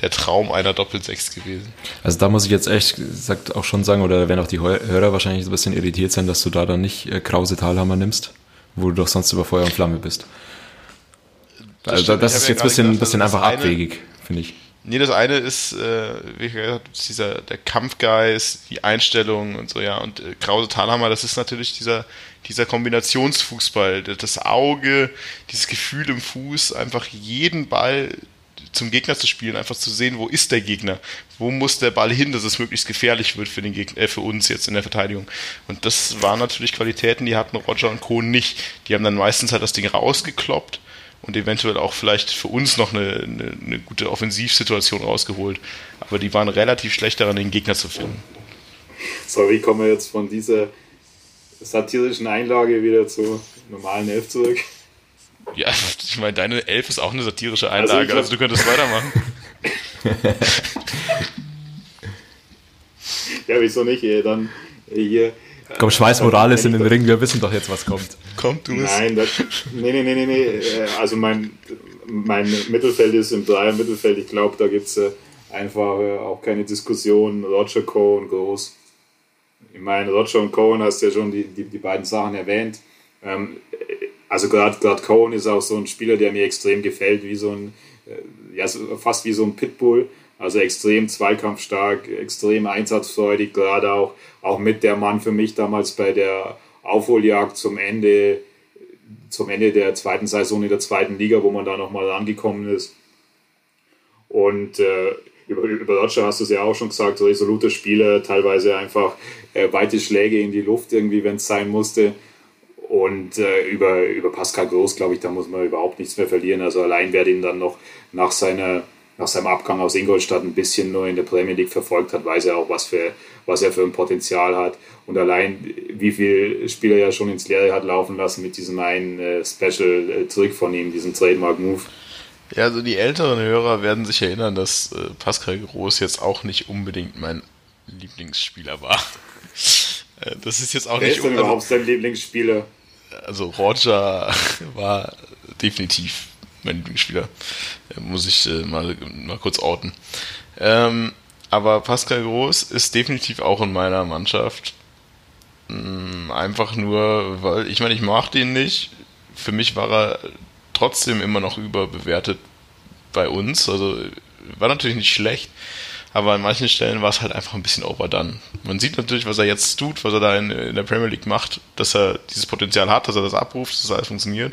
der Traum einer Doppelsechs gewesen. Also da muss ich jetzt echt gesagt auch schon sagen, oder werden auch die Hörer wahrscheinlich so ein bisschen irritiert sein, dass du da dann nicht äh, Krause Talhammer nimmst, wo du doch sonst über Feuer und Flamme bist. Das also das ist jetzt ein bisschen, gedacht, bisschen einfach eine, abwegig, finde ich. Nee, das eine ist, äh, wie gesagt, dieser, der Kampfgeist, die Einstellung und so, ja. Und äh, Krause Talhammer, das ist natürlich dieser, dieser Kombinationsfußball, das Auge, dieses Gefühl im Fuß, einfach jeden Ball zum Gegner zu spielen, einfach zu sehen, wo ist der Gegner, wo muss der Ball hin, dass es möglichst gefährlich wird für den Gegner, äh, für uns jetzt in der Verteidigung. Und das waren natürlich Qualitäten, die hatten Roger und Co. nicht. Die haben dann meistens halt das Ding rausgekloppt und eventuell auch vielleicht für uns noch eine, eine, eine gute Offensivsituation rausgeholt. Aber die waren relativ schlecht daran, den Gegner zu finden. So, wie kommen wir jetzt von dieser satirischen Einlage wieder zur normalen Elf zurück? Ja, ich meine, deine Elf ist auch eine satirische also Einlage, also, also du könntest weitermachen. ja, wieso nicht? Ey? Dann hier. Komm, Schweiß Morales in den Ring, wir wissen doch jetzt, was kommt. Kommt, du bist. Nein, das, nee, nee, nee, nee. Also mein, mein Mittelfeld ist im Dreier-Mittelfeld. Ich glaube, da gibt es äh, einfach äh, auch keine Diskussion. Roger Cohen groß. Ich meine, Roger und Cohen hast ja schon die, die, die beiden Sachen erwähnt. Ähm, also gerade Cohen ist auch so ein Spieler, der mir extrem gefällt, wie so ein, äh, ja, fast wie so ein Pitbull. Also extrem zweikampfstark, extrem einsatzfreudig, gerade auch, auch mit der Mann für mich damals bei der Aufholjagd zum Ende, zum Ende der zweiten Saison in der zweiten Liga, wo man da nochmal angekommen ist. Und äh, über, über Roger hast du es ja auch schon gesagt, resoluter Spieler, teilweise einfach äh, weite Schläge in die Luft irgendwie, wenn es sein musste. Und äh, über, über Pascal Groß, glaube ich, da muss man überhaupt nichts mehr verlieren. Also allein wer den dann noch nach, seiner, nach seinem Abgang aus Ingolstadt ein bisschen nur in der Premier League verfolgt hat, weiß er auch, was, für, was er für ein Potenzial hat. Und allein, wie viele Spieler er ja schon ins Leere hat laufen lassen mit diesem einen äh, Special-Trick äh, von ihm, diesem Trademark-Move. Ja, also die älteren Hörer werden sich erinnern, dass äh, Pascal Groß jetzt auch nicht unbedingt mein Lieblingsspieler war. Äh, das ist jetzt auch Wer nicht. Ist denn überhaupt dein Lieblingsspieler? Also Roger war definitiv mein Lieblingsspieler. Muss ich äh, mal, mal kurz orten. Ähm, aber Pascal Groß ist definitiv auch in meiner Mannschaft. Ähm, einfach nur, weil ich meine, ich mag den nicht. Für mich war er trotzdem immer noch überbewertet bei uns. Also war natürlich nicht schlecht, aber an manchen Stellen war es halt einfach ein bisschen overdone. Man sieht natürlich, was er jetzt tut, was er da in, in, der Premier League macht, dass er dieses Potenzial hat, dass er das abruft, dass alles funktioniert.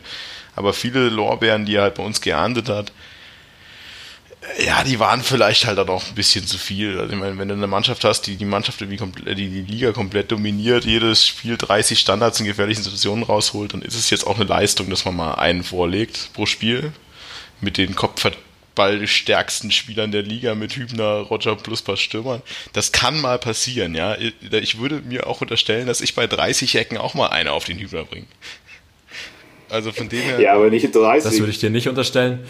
Aber viele Lorbeeren, die er halt bei uns geahndet hat, Ja, die waren vielleicht halt auch noch ein bisschen zu viel. Also ich meine, wenn du eine Mannschaft hast, die die Mannschaft irgendwie komplett, die die Liga komplett dominiert, jedes Spiel 30 Standards in gefährlichen Situationen rausholt, dann ist es jetzt auch eine Leistung, dass man mal einen vorlegt pro Spiel mit den Kopfballstärksten Spielern der Liga mit Hübner, Roger plus paar Stürmern. Das kann mal passieren, ja. Ich würde mir auch unterstellen, dass ich bei 30 Ecken auch mal eine auf den Hübner bringe. Also von dem her. Ja, aber nicht 30. Das würde ich dir nicht unterstellen.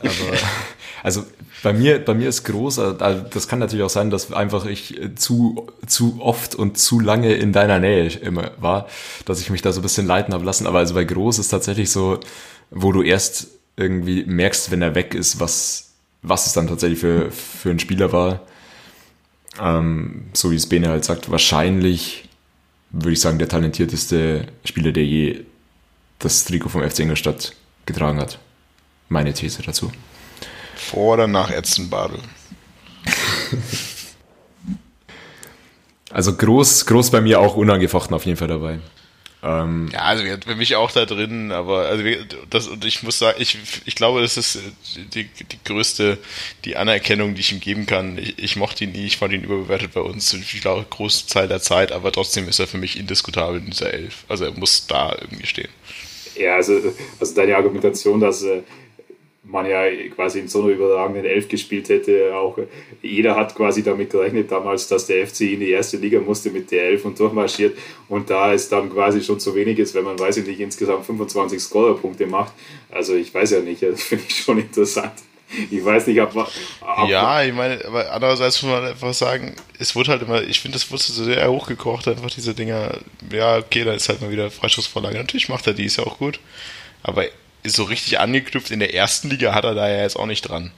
Aber also bei mir, bei mir ist groß, also das kann natürlich auch sein, dass einfach ich zu, zu oft und zu lange in deiner Nähe immer war, dass ich mich da so ein bisschen leiten habe lassen. Aber also bei groß ist tatsächlich so, wo du erst irgendwie merkst, wenn er weg ist, was, was es dann tatsächlich für, für ein Spieler war. Ähm, so wie es Bene halt sagt, wahrscheinlich würde ich sagen, der talentierteste Spieler, der je das Trikot vom FC Ingolstadt getragen hat. Meine These dazu. Vor oder nach Edson-Badel? also groß, groß bei mir auch unangefochten auf jeden Fall dabei. Ähm, ja, also für mich auch da drin, aber also das und ich muss sagen, ich, ich glaube, das ist die, die größte, die Anerkennung, die ich ihm geben kann. Ich, ich mochte ihn nie, ich fand ihn überbewertet bei uns, ich glaube, Großteil der Zeit, aber trotzdem ist er für mich indiskutabel in dieser Elf. Also er muss da irgendwie stehen. Ja, also, also deine Argumentation, dass äh, man ja quasi in so einer überragenden Elf gespielt hätte. Auch jeder hat quasi damit gerechnet damals, dass der FC in die erste Liga musste mit der Elf und durchmarschiert. Und da es dann quasi schon zu wenig ist, wenn man, weiß ich nicht, insgesamt 25 Scorerpunkte macht. Also ich weiß ja nicht, das finde ich schon interessant. Ich weiß nicht, ob, ob Ja, ich meine, aber andererseits muss man einfach sagen, es wurde halt immer, ich finde, es wurde so sehr hochgekocht, einfach diese Dinger. Ja, okay, da ist halt mal wieder Freischussvorlage. Natürlich macht er die, ist ja auch gut. Aber so richtig angeknüpft in der ersten Liga hat er da ja jetzt auch nicht dran.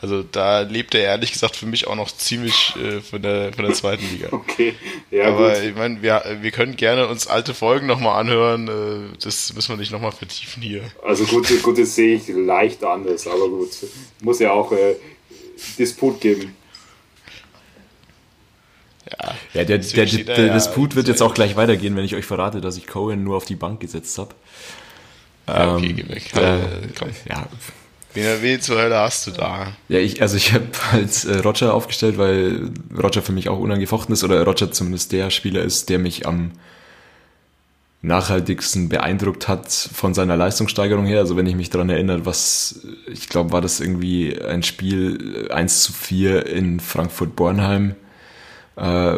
Also da lebt er ehrlich gesagt für mich auch noch ziemlich äh, von, der, von der zweiten Liga. Okay, ja. Aber gut. ich meine, wir, wir können gerne uns alte Folgen nochmal anhören. Äh, das müssen wir nicht nochmal vertiefen hier. Also gut, gut, das sehe ich leicht anders, aber gut. Muss ja auch äh, Disput geben. Ja, ja der, der, der, der Disput wird jetzt auch gleich weitergehen, wenn ich euch verrate, dass ich Cohen nur auf die Bank gesetzt habe. Ah, okay, ähm, geh weg. Äh. Ja. Wen, wen zur Hölle hast du da? Ja, ich, also ich habe halt äh, Roger aufgestellt, weil Roger für mich auch unangefochten ist oder Roger zumindest der Spieler ist, der mich am nachhaltigsten beeindruckt hat von seiner Leistungssteigerung her. Also wenn ich mich daran erinnere, was, ich glaube, war das irgendwie ein Spiel 1 zu 4 in Frankfurt-Bornheim, äh,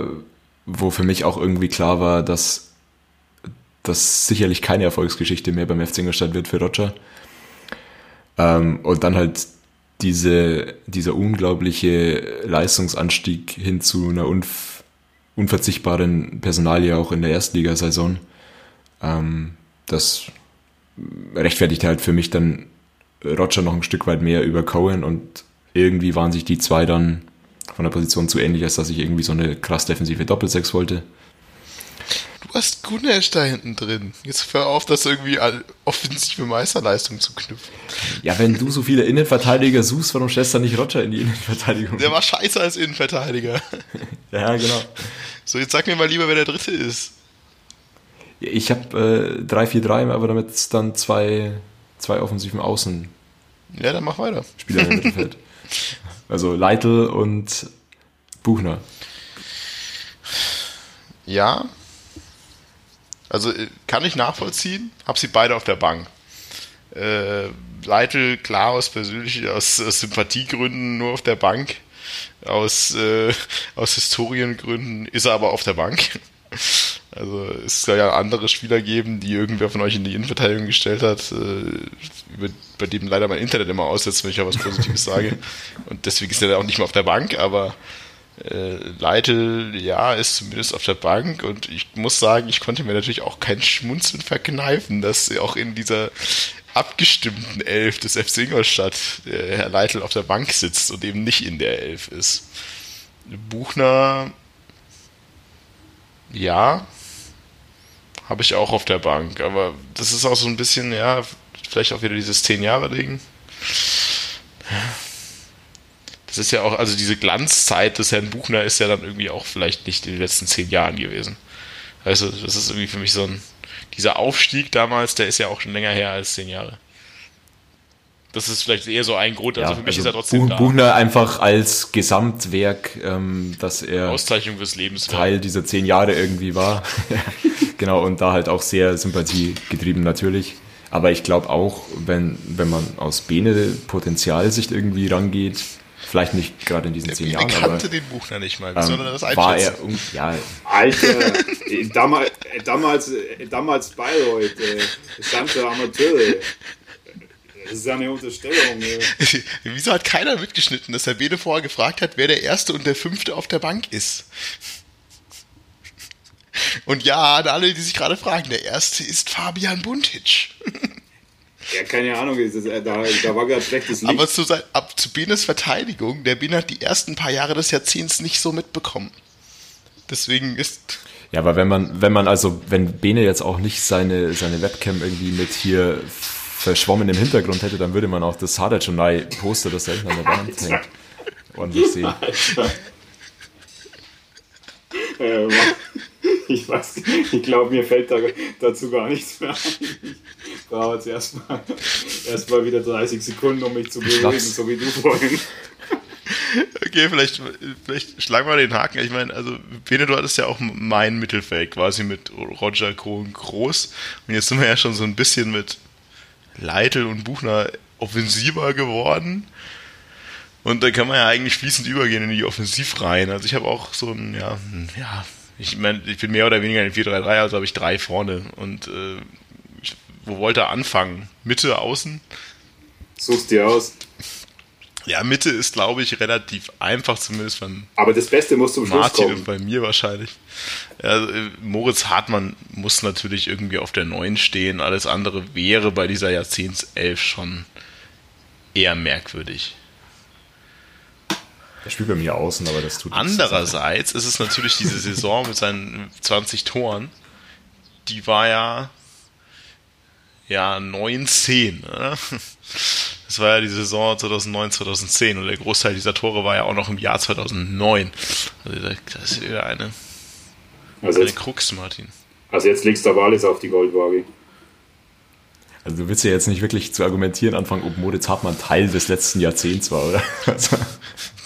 wo für mich auch irgendwie klar war, dass das sicherlich keine Erfolgsgeschichte mehr beim FC Ingolstadt wird für Roger. Ähm, und dann halt diese, dieser unglaubliche Leistungsanstieg hin zu einer unv unverzichtbaren Personalie auch in der Erstligasaison. Ähm, das rechtfertigt halt für mich dann Roger noch ein Stück weit mehr über Cohen und irgendwie waren sich die zwei dann von der Position zu ähnlich, als dass ich irgendwie so eine krass defensive Doppelsechs wollte. Du hast Gunesh da hinten drin. Jetzt hör auf, das irgendwie offensive Meisterleistung zu knüpfen. Ja, wenn du so viele Innenverteidiger suchst, warum stellst du nicht Roger in die Innenverteidigung? Der war scheiße als Innenverteidiger. ja, genau. So, jetzt sag mir mal lieber, wer der Dritte ist. Ich habe äh, 3-4-3, aber damit dann zwei, zwei offensiven Außen. Ja, dann mach weiter. Spieler im Mittelfeld. Also Leitl und Buchner. Ja, also äh, kann ich nachvollziehen, habe sie beide auf der Bank. Äh, Leitl klar aus persönlichen, aus, aus, Sympathiegründen nur auf der Bank. Aus, äh, aus Historiengründen ist er aber auf der Bank. Also es soll ja andere Spieler geben, die irgendwer von euch in die Innenverteidigung gestellt hat, äh, bei dem leider mein Internet immer aussetzt, wenn ich ja was Positives sage. Und deswegen ist er auch nicht mehr auf der Bank, aber Leitl, ja, ist zumindest auf der Bank und ich muss sagen, ich konnte mir natürlich auch kein Schmunzeln verkneifen, dass auch in dieser abgestimmten Elf des FC Ingolstadt äh, Herr Leitl auf der Bank sitzt und eben nicht in der Elf ist. Buchner, ja, habe ich auch auf der Bank, aber das ist auch so ein bisschen, ja, vielleicht auch wieder dieses 10-Jahre-Ding. Das ist ja auch, also diese Glanzzeit des Herrn Buchner ist ja dann irgendwie auch vielleicht nicht in den letzten zehn Jahren gewesen. Also, das ist irgendwie für mich so ein, dieser Aufstieg damals, der ist ja auch schon länger her als zehn Jahre. Das ist vielleicht eher so ein Grund. Also ja, für mich also ist er trotzdem Buch, Buchner einfach als Gesamtwerk, ähm, dass er Auszeichnung des Lebens Teil war. dieser zehn Jahre irgendwie war. genau, und da halt auch sehr sympathiegetrieben natürlich. Aber ich glaube auch, wenn, wenn man aus Bene Potenzialsicht irgendwie rangeht, vielleicht nicht gerade in diesen Der zehn Jahren. kannte den Buchner nicht mal, ähm, sondern das war er, ja. Alter, damals, damals, damals Bayreuth, äh, stand Amateure. Das ist ja eine Unterstellung. Ey. Wieso hat keiner mitgeschnitten, dass der Bene vorher gefragt hat, wer der Erste und der Fünfte auf der Bank ist? Und ja, an alle, die sich gerade fragen, der Erste ist Fabian Buntic. Ja, keine Ahnung, da, da war gerade schlechtes Licht. Aber zu, sein, ab, zu Benes Verteidigung, der Bene hat die ersten paar Jahre des Jahrzehnts nicht so mitbekommen. Deswegen ist. Ja, aber wenn man, wenn man also, wenn Bene jetzt auch nicht seine, seine Webcam irgendwie mit hier verschwommen im Hintergrund hätte, dann würde man auch das Hadachonai-Poster, das da hinten an der Wand hängt, ordentlich sehen. Alter. Äh, ich weiß, ich glaube, mir fällt da, dazu gar nichts mehr ein. Ich brauche jetzt erstmal erst mal wieder 30 Sekunden, um mich zu beruhigen, so wie du vorhin. Okay, vielleicht, vielleicht schlagen wir den Haken. Ich meine, also Bene, du hattest ja auch mein Mittelfeld quasi mit Roger Krohn Groß. Und jetzt sind wir ja schon so ein bisschen mit Leitl und Buchner offensiver geworden. Und da kann man ja eigentlich fließend übergehen in die Offensivreihen. Also ich habe auch so ein, ja, ja, ich meine, ich bin mehr oder weniger in 4-3-3, also habe ich drei vorne. Und äh, wo wollte er anfangen? Mitte, außen? Suchst dir aus. Ja, Mitte ist, glaube ich, relativ einfach, zumindest beim Aber das Beste muss zum Schluss Martin kommen. und bei mir wahrscheinlich. Äh, Moritz Hartmann muss natürlich irgendwie auf der 9 stehen. Alles andere wäre bei dieser Jahrzehntself schon eher merkwürdig. Er spielt bei mir außen, aber das tut Andererseits ist es natürlich diese Saison mit seinen 20 Toren, die war ja ja 9-10. Ne? Das war ja die Saison 2009, 2010 und der Großteil dieser Tore war ja auch noch im Jahr 2009. Also das ist wieder eine, also eine jetzt, Krux, Martin. Also jetzt legst du alles auf die Goldwaage. Also du willst ja jetzt nicht wirklich zu argumentieren anfangen, ob Moritz Hartmann Teil des letzten Jahrzehnts war, oder? Also.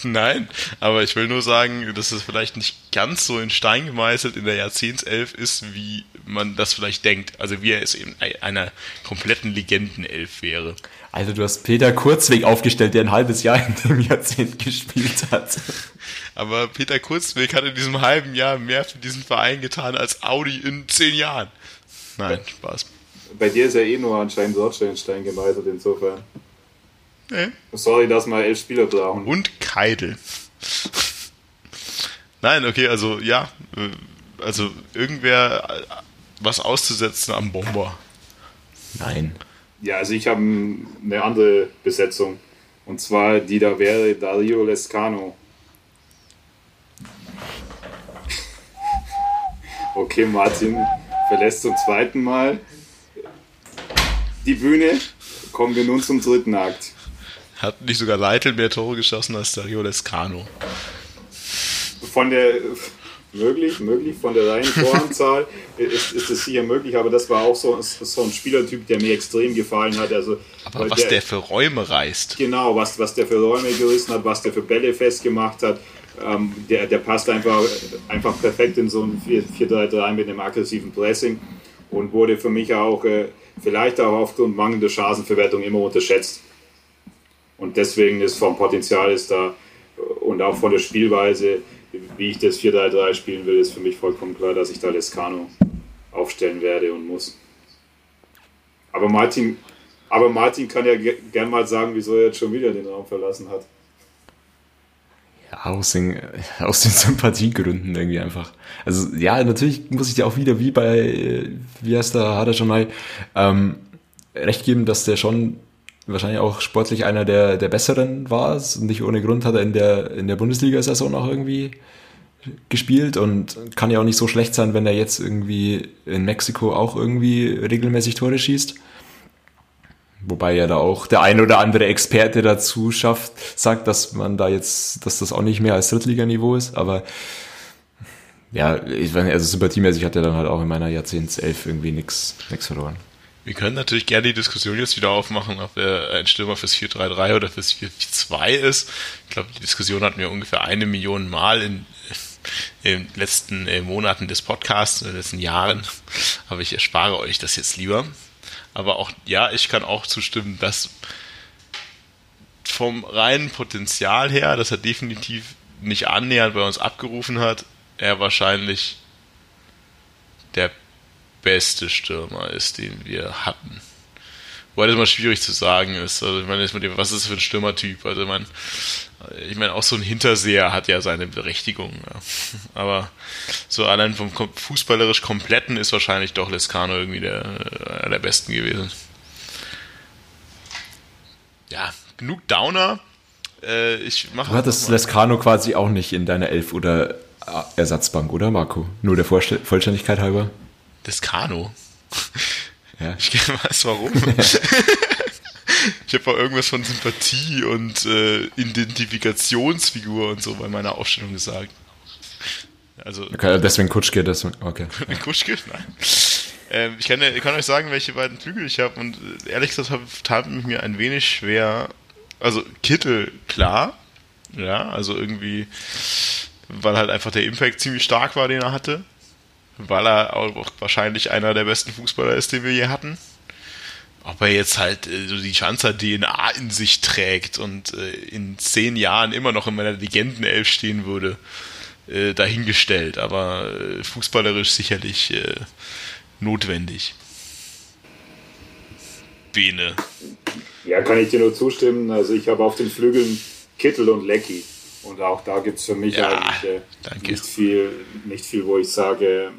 Nein, aber ich will nur sagen, dass es vielleicht nicht ganz so in Stein gemeißelt in der Jahrzehntself ist, wie man das vielleicht denkt. Also wie er es in einer kompletten Legendenelf wäre. Also du hast Peter Kurzweg aufgestellt, der ein halbes Jahr in dem Jahrzehnt gespielt hat. Aber Peter Kurzweg hat in diesem halben Jahr mehr für diesen Verein getan als Audi in zehn Jahren. Nein, Spaß. Bei dir ist ja eh nur anscheinend Sortstein gemeißelt, insofern. Nee. Sorry, dass mal elf Spieler brauchen. Und Keidel. Nein, okay, also ja, also irgendwer was auszusetzen am Bomber. Nein. Ja, also ich habe eine andere Besetzung. Und zwar die da wäre Dario Lescano. okay, Martin verlässt zum zweiten Mal die Bühne. Kommen wir nun zum dritten Akt. Hat nicht sogar Leitl mehr Tore geschossen als Dario Lescano? Von der, möglich, möglich, von der reinen Toranzahl ist, ist es sicher möglich, aber das war auch so, so ein Spielertyp, der mir extrem gefallen hat. Also, aber was der, der, für Räume reißt. Genau, was, was der für Räume gerissen hat, was der für Bälle festgemacht hat. Ähm, der, der passt einfach, einfach perfekt in so ein 4-3-3 mit einem aggressiven Pressing und wurde für mich auch äh, vielleicht auch aufgrund mangelnder Chancenverwertung immer unterschätzt. Und deswegen ist vom Potenzial ist da und auch von der Spielweise, wie ich das 4-3-3 spielen will, ist für mich vollkommen klar, dass ich da Lescano aufstellen werde und muss. Aber Martin, aber Martin kann ja gern mal sagen, wieso er jetzt schon wieder den Raum verlassen hat. Ja, aus den, aus den Sympathiegründen irgendwie einfach. Also ja, natürlich muss ich dir auch wieder wie bei, wie heißt der Hadashonai, ähm, recht geben, dass der schon wahrscheinlich auch sportlich einer der, der besseren war. Nicht ohne Grund hat er in der, in der Bundesliga-Saison auch irgendwie gespielt und kann ja auch nicht so schlecht sein, wenn er jetzt irgendwie in Mexiko auch irgendwie regelmäßig Tore schießt. Wobei ja da auch der ein oder andere Experte dazu schafft, sagt, dass man da jetzt, dass das auch nicht mehr als Drittliganiveau ist, aber ja, ich nicht, also sympathiemäßig hat er dann halt auch in meiner Jahrzehntself irgendwie nichts verloren. Wir können natürlich gerne die Diskussion jetzt wieder aufmachen, ob er ein Stürmer fürs 4-3-3 oder fürs 4-2 ist. Ich glaube, die Diskussion hatten wir ungefähr eine Million Mal in, in den letzten äh, Monaten des Podcasts, in den letzten Jahren. Aber ich erspare euch das jetzt lieber. Aber auch, ja, ich kann auch zustimmen, dass vom reinen Potenzial her, dass er definitiv nicht annähernd bei uns abgerufen hat, er wahrscheinlich der beste Stürmer ist, den wir hatten. Wobei das immer schwierig zu sagen ist. Also ich meine, was ist das für ein Stürmertyp? Also ich meine, ich meine, auch so ein Hinterseher hat ja seine Berechtigung. Ja. Aber so allein vom fußballerisch kompletten ist wahrscheinlich doch Lescano irgendwie der, einer der besten gewesen. Ja, genug Downer. Äh, ich mache. Du hattest Lescano quasi auch nicht in deiner Elf- oder Ersatzbank, oder Marco? Nur der Vollständigkeit halber? Lescano? Ja. Ich weiß warum. ich habe auch irgendwas von Sympathie und äh, Identifikationsfigur und so bei meiner Aufstellung gesagt. Also, okay, deswegen Kutschke, deswegen, okay. Kutschke? Nein. Ähm, ich, kann, ich kann euch sagen, welche beiden Flügel ich habe und äh, ehrlich gesagt tat mir ein wenig schwer. Also Kittel, klar. Ja, also irgendwie, weil halt einfach der Impact ziemlich stark war, den er hatte. Weil er auch wahrscheinlich einer der besten Fußballer ist, den wir je hatten. Ob er jetzt halt äh, so die Schanzer DNA in sich trägt und äh, in zehn Jahren immer noch in meiner Legendenelf stehen würde, äh, dahingestellt. Aber fußballerisch sicherlich notwendig. Bene. Ja, kann ich dir nur zustimmen. Also ich habe auf den Flügeln Kittel und Lecky. Und auch da gibt es für mich ja, eigentlich äh, nicht, viel, nicht viel, wo ich sage,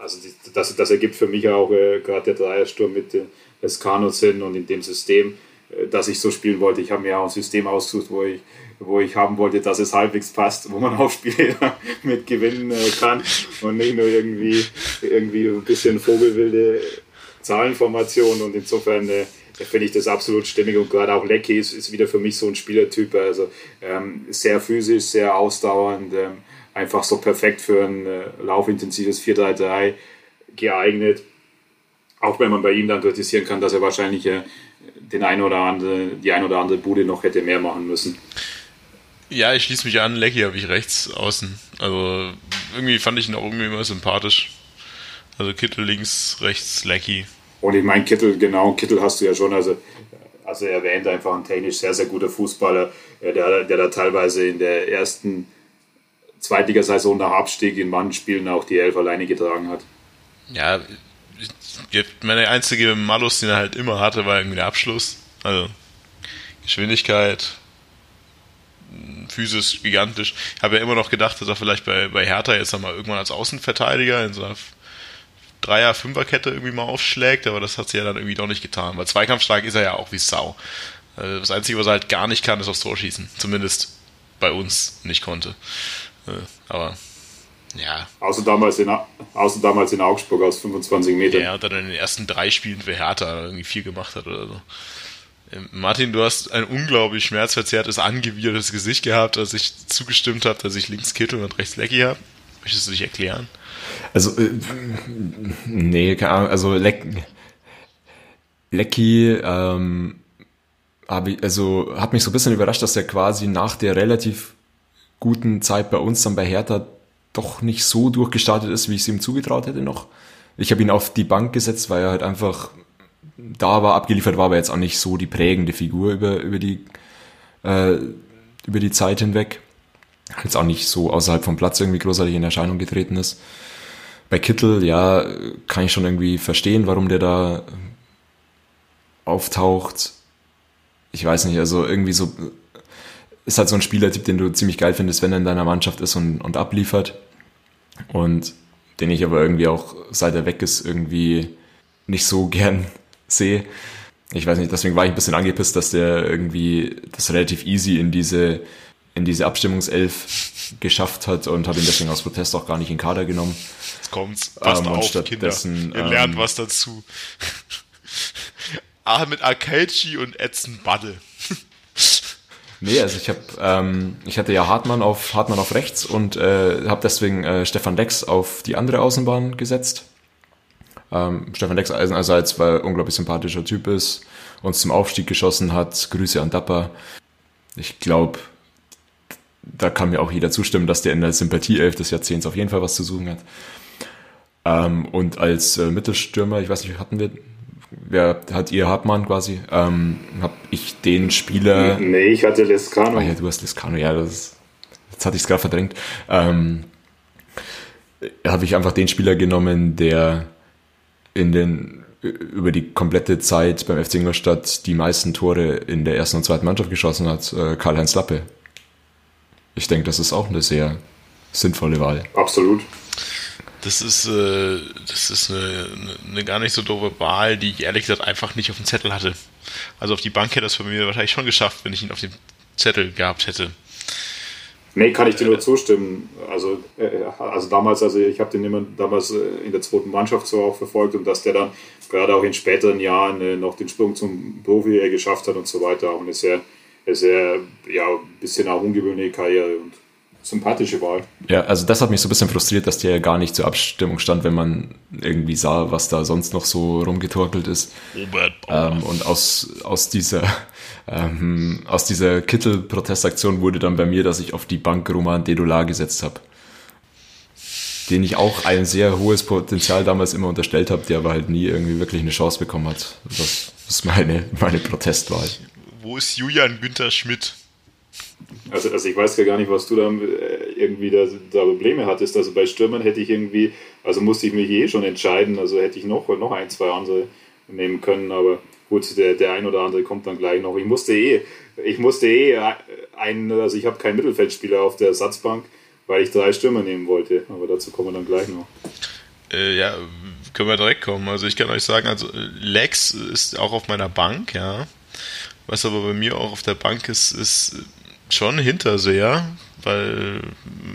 also das, das ergibt für mich auch äh, gerade der Dreiersturm mit äh, Escano Sinn und in dem System, äh, das ich so spielen wollte. Ich habe mir auch ein System ausgesucht, wo ich, wo ich haben wollte, dass es halbwegs passt, wo man auch Spiele mit gewinnen äh, kann und nicht nur irgendwie, irgendwie ein bisschen vogelwilde Zahlenformation und insofern äh, finde ich das absolut stimmig und gerade auch Lecky ist, ist wieder für mich so ein Spielertyp, also ähm, sehr physisch, sehr ausdauernd, ähm, einfach so perfekt für ein äh, laufintensives 4-3-3 geeignet. Auch wenn man bei ihm dann kritisieren kann, dass er wahrscheinlich äh, den ein oder andere, die ein oder andere Bude noch hätte mehr machen müssen. Ja, ich schließe mich an, Lecky habe ich rechts außen. Also irgendwie fand ich ihn auch irgendwie immer sympathisch. Also Kittel links, rechts, Lecky. Und ich meine, Kittel, genau, Kittel hast du ja schon, also, also erwähnt, einfach ein technisch sehr, sehr guter Fußballer, äh, der, der da teilweise in der ersten Zweitligasaison nach Abstieg in manchen Spielen auch die Elf alleine getragen hat. Ja, meine einzige Malus, den er halt immer hatte, war irgendwie der Abschluss. Also Geschwindigkeit, physisch gigantisch. Ich habe ja immer noch gedacht, dass er vielleicht bei, bei Hertha jetzt nochmal irgendwann als Außenverteidiger in so einer Dreier-, Fünferkette irgendwie mal aufschlägt, aber das hat sie ja dann irgendwie doch nicht getan, weil zweikampfstark ist er ja auch wie Sau. Äh, das Einzige, was er halt gar nicht kann, ist aufs Tor schießen. Zumindest bei uns nicht konnte. Äh, aber ja. Außer damals, in, außer damals in Augsburg aus 25 Metern. Ja, und dann in den ersten drei Spielen für Hertha irgendwie viel gemacht hat oder so. Ähm, Martin, du hast ein unglaublich schmerzverzerrtes, angewidertes Gesicht gehabt, als ich zugestimmt habe, dass ich links Kittel und rechts Lecky habe. Möchtest du dich erklären? Also, äh, nee, keine Ahnung, also Leck, Lecky, ähm, hab ich, also hat mich so ein bisschen überrascht, dass er quasi nach der relativ guten Zeit bei uns dann bei Hertha doch nicht so durchgestartet ist, wie ich es ihm zugetraut hätte noch. Ich habe ihn auf die Bank gesetzt, weil er halt einfach da war, abgeliefert war, aber jetzt auch nicht so die prägende Figur über, über, die, äh, über die Zeit hinweg. Jetzt auch nicht so außerhalb vom Platz irgendwie großartig in Erscheinung getreten ist. Bei Kittel, ja, kann ich schon irgendwie verstehen, warum der da auftaucht. Ich weiß nicht, also irgendwie so, ist halt so ein Spielertyp, den du ziemlich geil findest, wenn er in deiner Mannschaft ist und, und abliefert. Und den ich aber irgendwie auch, seit er weg ist, irgendwie nicht so gern sehe. Ich weiß nicht, deswegen war ich ein bisschen angepisst, dass der irgendwie das relativ easy in diese in diese Abstimmungself geschafft hat und habe ihn deswegen aus Protest auch gar nicht in Kader genommen. Jetzt kommt's. Passt ähm, auf, Kinder. Ihr lernt ähm, was dazu. Ahmed Akelci und Edson Baddel. Nee, also ich habe, ähm, ich hatte ja Hartmann auf Hartmann auf rechts und äh, habe deswegen äh, Stefan Dex auf die andere Außenbahn gesetzt. Ähm, Stefan Lex einerseits, weil er unglaublich sympathischer Typ ist, uns zum Aufstieg geschossen hat. Grüße an Dapper. Ich glaube, da kann mir auch jeder zustimmen, dass der in der Sympathie-Elf des Jahrzehnts auf jeden Fall was zu suchen hat. Ähm, und als äh, Mittelstürmer, ich weiß nicht, hatten wir, wer hat ihr Hartmann quasi? Ähm, hab ich den Spieler. Nee, ich hatte Lescano. Ah ja, du hast Lescano, ja, das, jetzt hatte ich es gerade verdrängt. Ähm, habe ich einfach den Spieler genommen, der in den über die komplette Zeit beim FC Ingolstadt die meisten Tore in der ersten und zweiten Mannschaft geschossen hat, äh, Karl-Heinz Lappe. Ich denke, das ist auch eine sehr sinnvolle Wahl. Absolut. Das ist, äh, das ist eine, eine, gar nicht so doofe Wahl, die ich ehrlich gesagt einfach nicht auf dem Zettel hatte. Also auf die Bank hätte das bei mir wahrscheinlich schon geschafft, wenn ich ihn auf dem Zettel gehabt hätte. Nee, kann ich dir nur zustimmen. Also, äh, also damals, also ich habe den immer damals äh, in der zweiten Mannschaft so auch verfolgt und dass der dann gerade auch in späteren Jahren äh, noch den Sprung zum Profi geschafft hat und so weiter. Auch eine sehr, sehr, ja, ein bisschen auch ungewöhnliche Karriere und sympathische Wahl. Ja, also das hat mich so ein bisschen frustriert, dass der ja gar nicht zur Abstimmung stand, wenn man irgendwie sah, was da sonst noch so rumgetorkelt ist. Robert ähm, und aus, aus dieser, ähm, aus dieser Kittel-Protestaktion wurde dann bei mir, dass ich auf die Bank Roman Dedolar gesetzt habe. Den ich auch ein sehr hohes Potenzial damals immer unterstellt habe, der aber halt nie irgendwie wirklich eine Chance bekommen hat. Das ist meine, meine Protestwahl. Wo ist Julian Günther Schmidt? Also, also ich weiß ja gar nicht, was du da äh, irgendwie da, da Probleme hattest. Also bei Stürmern hätte ich irgendwie, also musste ich mich eh schon entscheiden. Also hätte ich noch, noch ein, zwei andere nehmen können, aber gut, der, der ein oder andere kommt dann gleich noch. Ich musste eh, ich musste eh einen, also ich habe keinen Mittelfeldspieler auf der Ersatzbank, weil ich drei Stürmer nehmen wollte. Aber dazu kommen wir dann gleich noch. Äh, ja, können wir direkt kommen. Also ich kann euch sagen, also Lex ist auch auf meiner Bank, ja. Was aber bei mir auch auf der Bank ist, ist schon Hinterseher, weil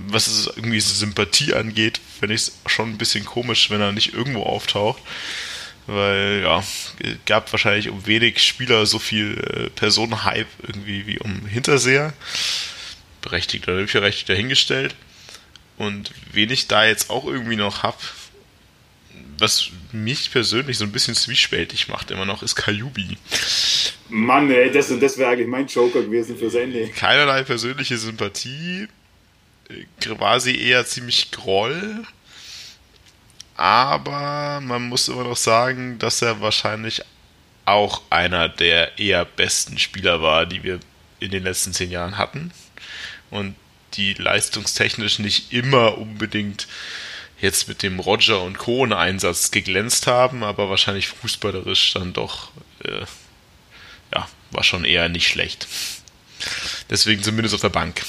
was es irgendwie Sympathie angeht, finde ich es schon ein bisschen komisch, wenn er nicht irgendwo auftaucht. Weil, ja, gab wahrscheinlich um wenig Spieler so viel äh, Personenhype irgendwie wie um Hinterseher. Berechtigt oder nicht berechtigt dahingestellt. Und wen ich da jetzt auch irgendwie noch habe, was mich persönlich so ein bisschen zwiespältig macht immer noch, ist Kajubi. Mann, ey, das, das wäre eigentlich mein Joker gewesen fürs Ende. Keinerlei persönliche Sympathie, quasi eher ziemlich Groll. Aber man muss immer noch sagen, dass er wahrscheinlich auch einer der eher besten Spieler war, die wir in den letzten zehn Jahren hatten. Und die leistungstechnisch nicht immer unbedingt jetzt mit dem Roger und Kohn Einsatz geglänzt haben, aber wahrscheinlich fußballerisch dann doch, äh, ja, war schon eher nicht schlecht. Deswegen zumindest auf der Bank.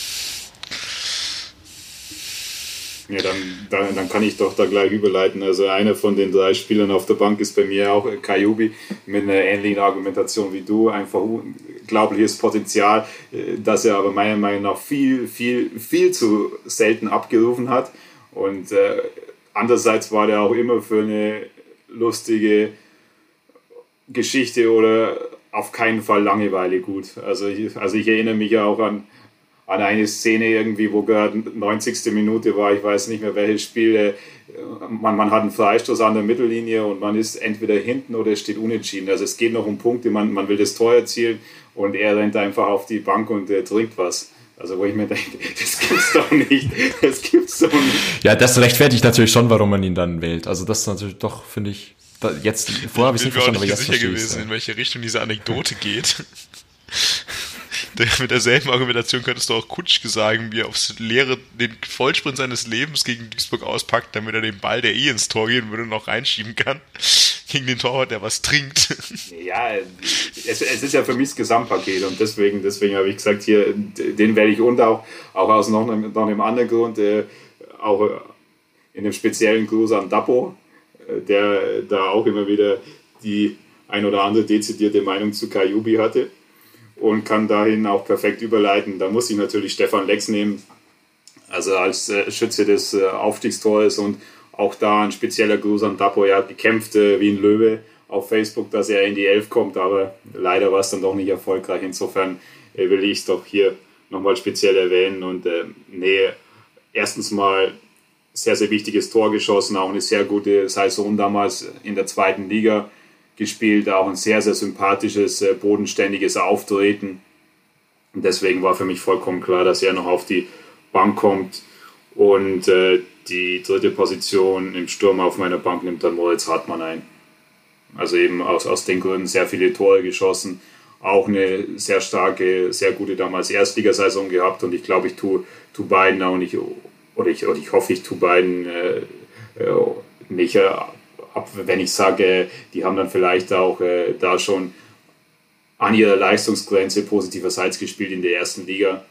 Ja, dann, dann, dann, kann ich doch da gleich überleiten. Also einer von den drei Spielern auf der Bank ist bei mir auch Kajubi mit einer ähnlichen Argumentation wie du. Einfach unglaubliches Potenzial, äh, das er aber meiner Meinung nach viel, viel, viel zu selten abgerufen hat. Und äh, andererseits war der auch immer für eine lustige Geschichte oder auf keinen Fall Langeweile gut. Also ich, also ich erinnere mich auch an, an eine Szene irgendwie, wo gerade 90. Minute war, ich weiß nicht mehr welches Spiel, äh, man, man hat einen Freistoß an der Mittellinie und man ist entweder hinten oder steht unentschieden. Also es geht noch um Punkte, man, man will das Tor erzielen und er rennt einfach auf die Bank und äh, trinkt was. Also wo ich mir denke, das gibt's doch nicht. Das gibt's doch nicht. Ja, das rechtfertigt natürlich schon, warum man ihn dann wählt. Also das ist natürlich doch, finde ich, da, jetzt, vorher habe ich es nicht verstanden, aber jetzt sicher gewesen, ja. in welche Richtung diese Anekdote geht. mit derselben Argumentation könntest du auch Kutschke sagen, wie er aufs leere, den Vollsprint seines Lebens gegen Duisburg auspackt, damit er den Ball, der eh ins Tor gehen würde, noch reinschieben kann. Gegen den Torwart, der was trinkt. Ja, es, es ist ja für mich das Gesamtpaket und deswegen, deswegen habe ich gesagt, hier, den werde ich und auch, auch aus noch einem, noch einem anderen Grund, äh, auch in einem speziellen Gruß an Dapo, äh, der da auch immer wieder die ein oder andere dezidierte Meinung zu Kajubi hatte und kann dahin auch perfekt überleiten. Da muss ich natürlich Stefan Lex nehmen, also als äh, Schütze des äh, Aufstiegstores und auch da ein spezieller Gruß an Dapo. Er hat gekämpft äh, wie ein Löwe auf Facebook, dass er in die Elf kommt, aber leider war es dann doch nicht erfolgreich. Insofern äh, will ich es doch hier nochmal speziell erwähnen und äh, nee, erstens mal sehr, sehr wichtiges Tor geschossen, auch eine sehr gute Saison damals in der zweiten Liga gespielt, auch ein sehr, sehr sympathisches, äh, bodenständiges Auftreten. Und deswegen war für mich vollkommen klar, dass er noch auf die Bank kommt. Und äh, die dritte Position im Sturm auf meiner Bank nimmt dann Moritz Hartmann ein. Also eben aus, aus den Gründen sehr viele Tore geschossen, auch eine sehr starke, sehr gute damals Erstligasaison gehabt und ich glaube, ich tue, tue beiden auch nicht, oder ich, oder ich hoffe, ich tue beiden äh, äh nicht äh, ab, wenn ich sage, die haben dann vielleicht auch äh, da schon an ihrer Leistungsgrenze positiverseits gespielt in der ersten Liga.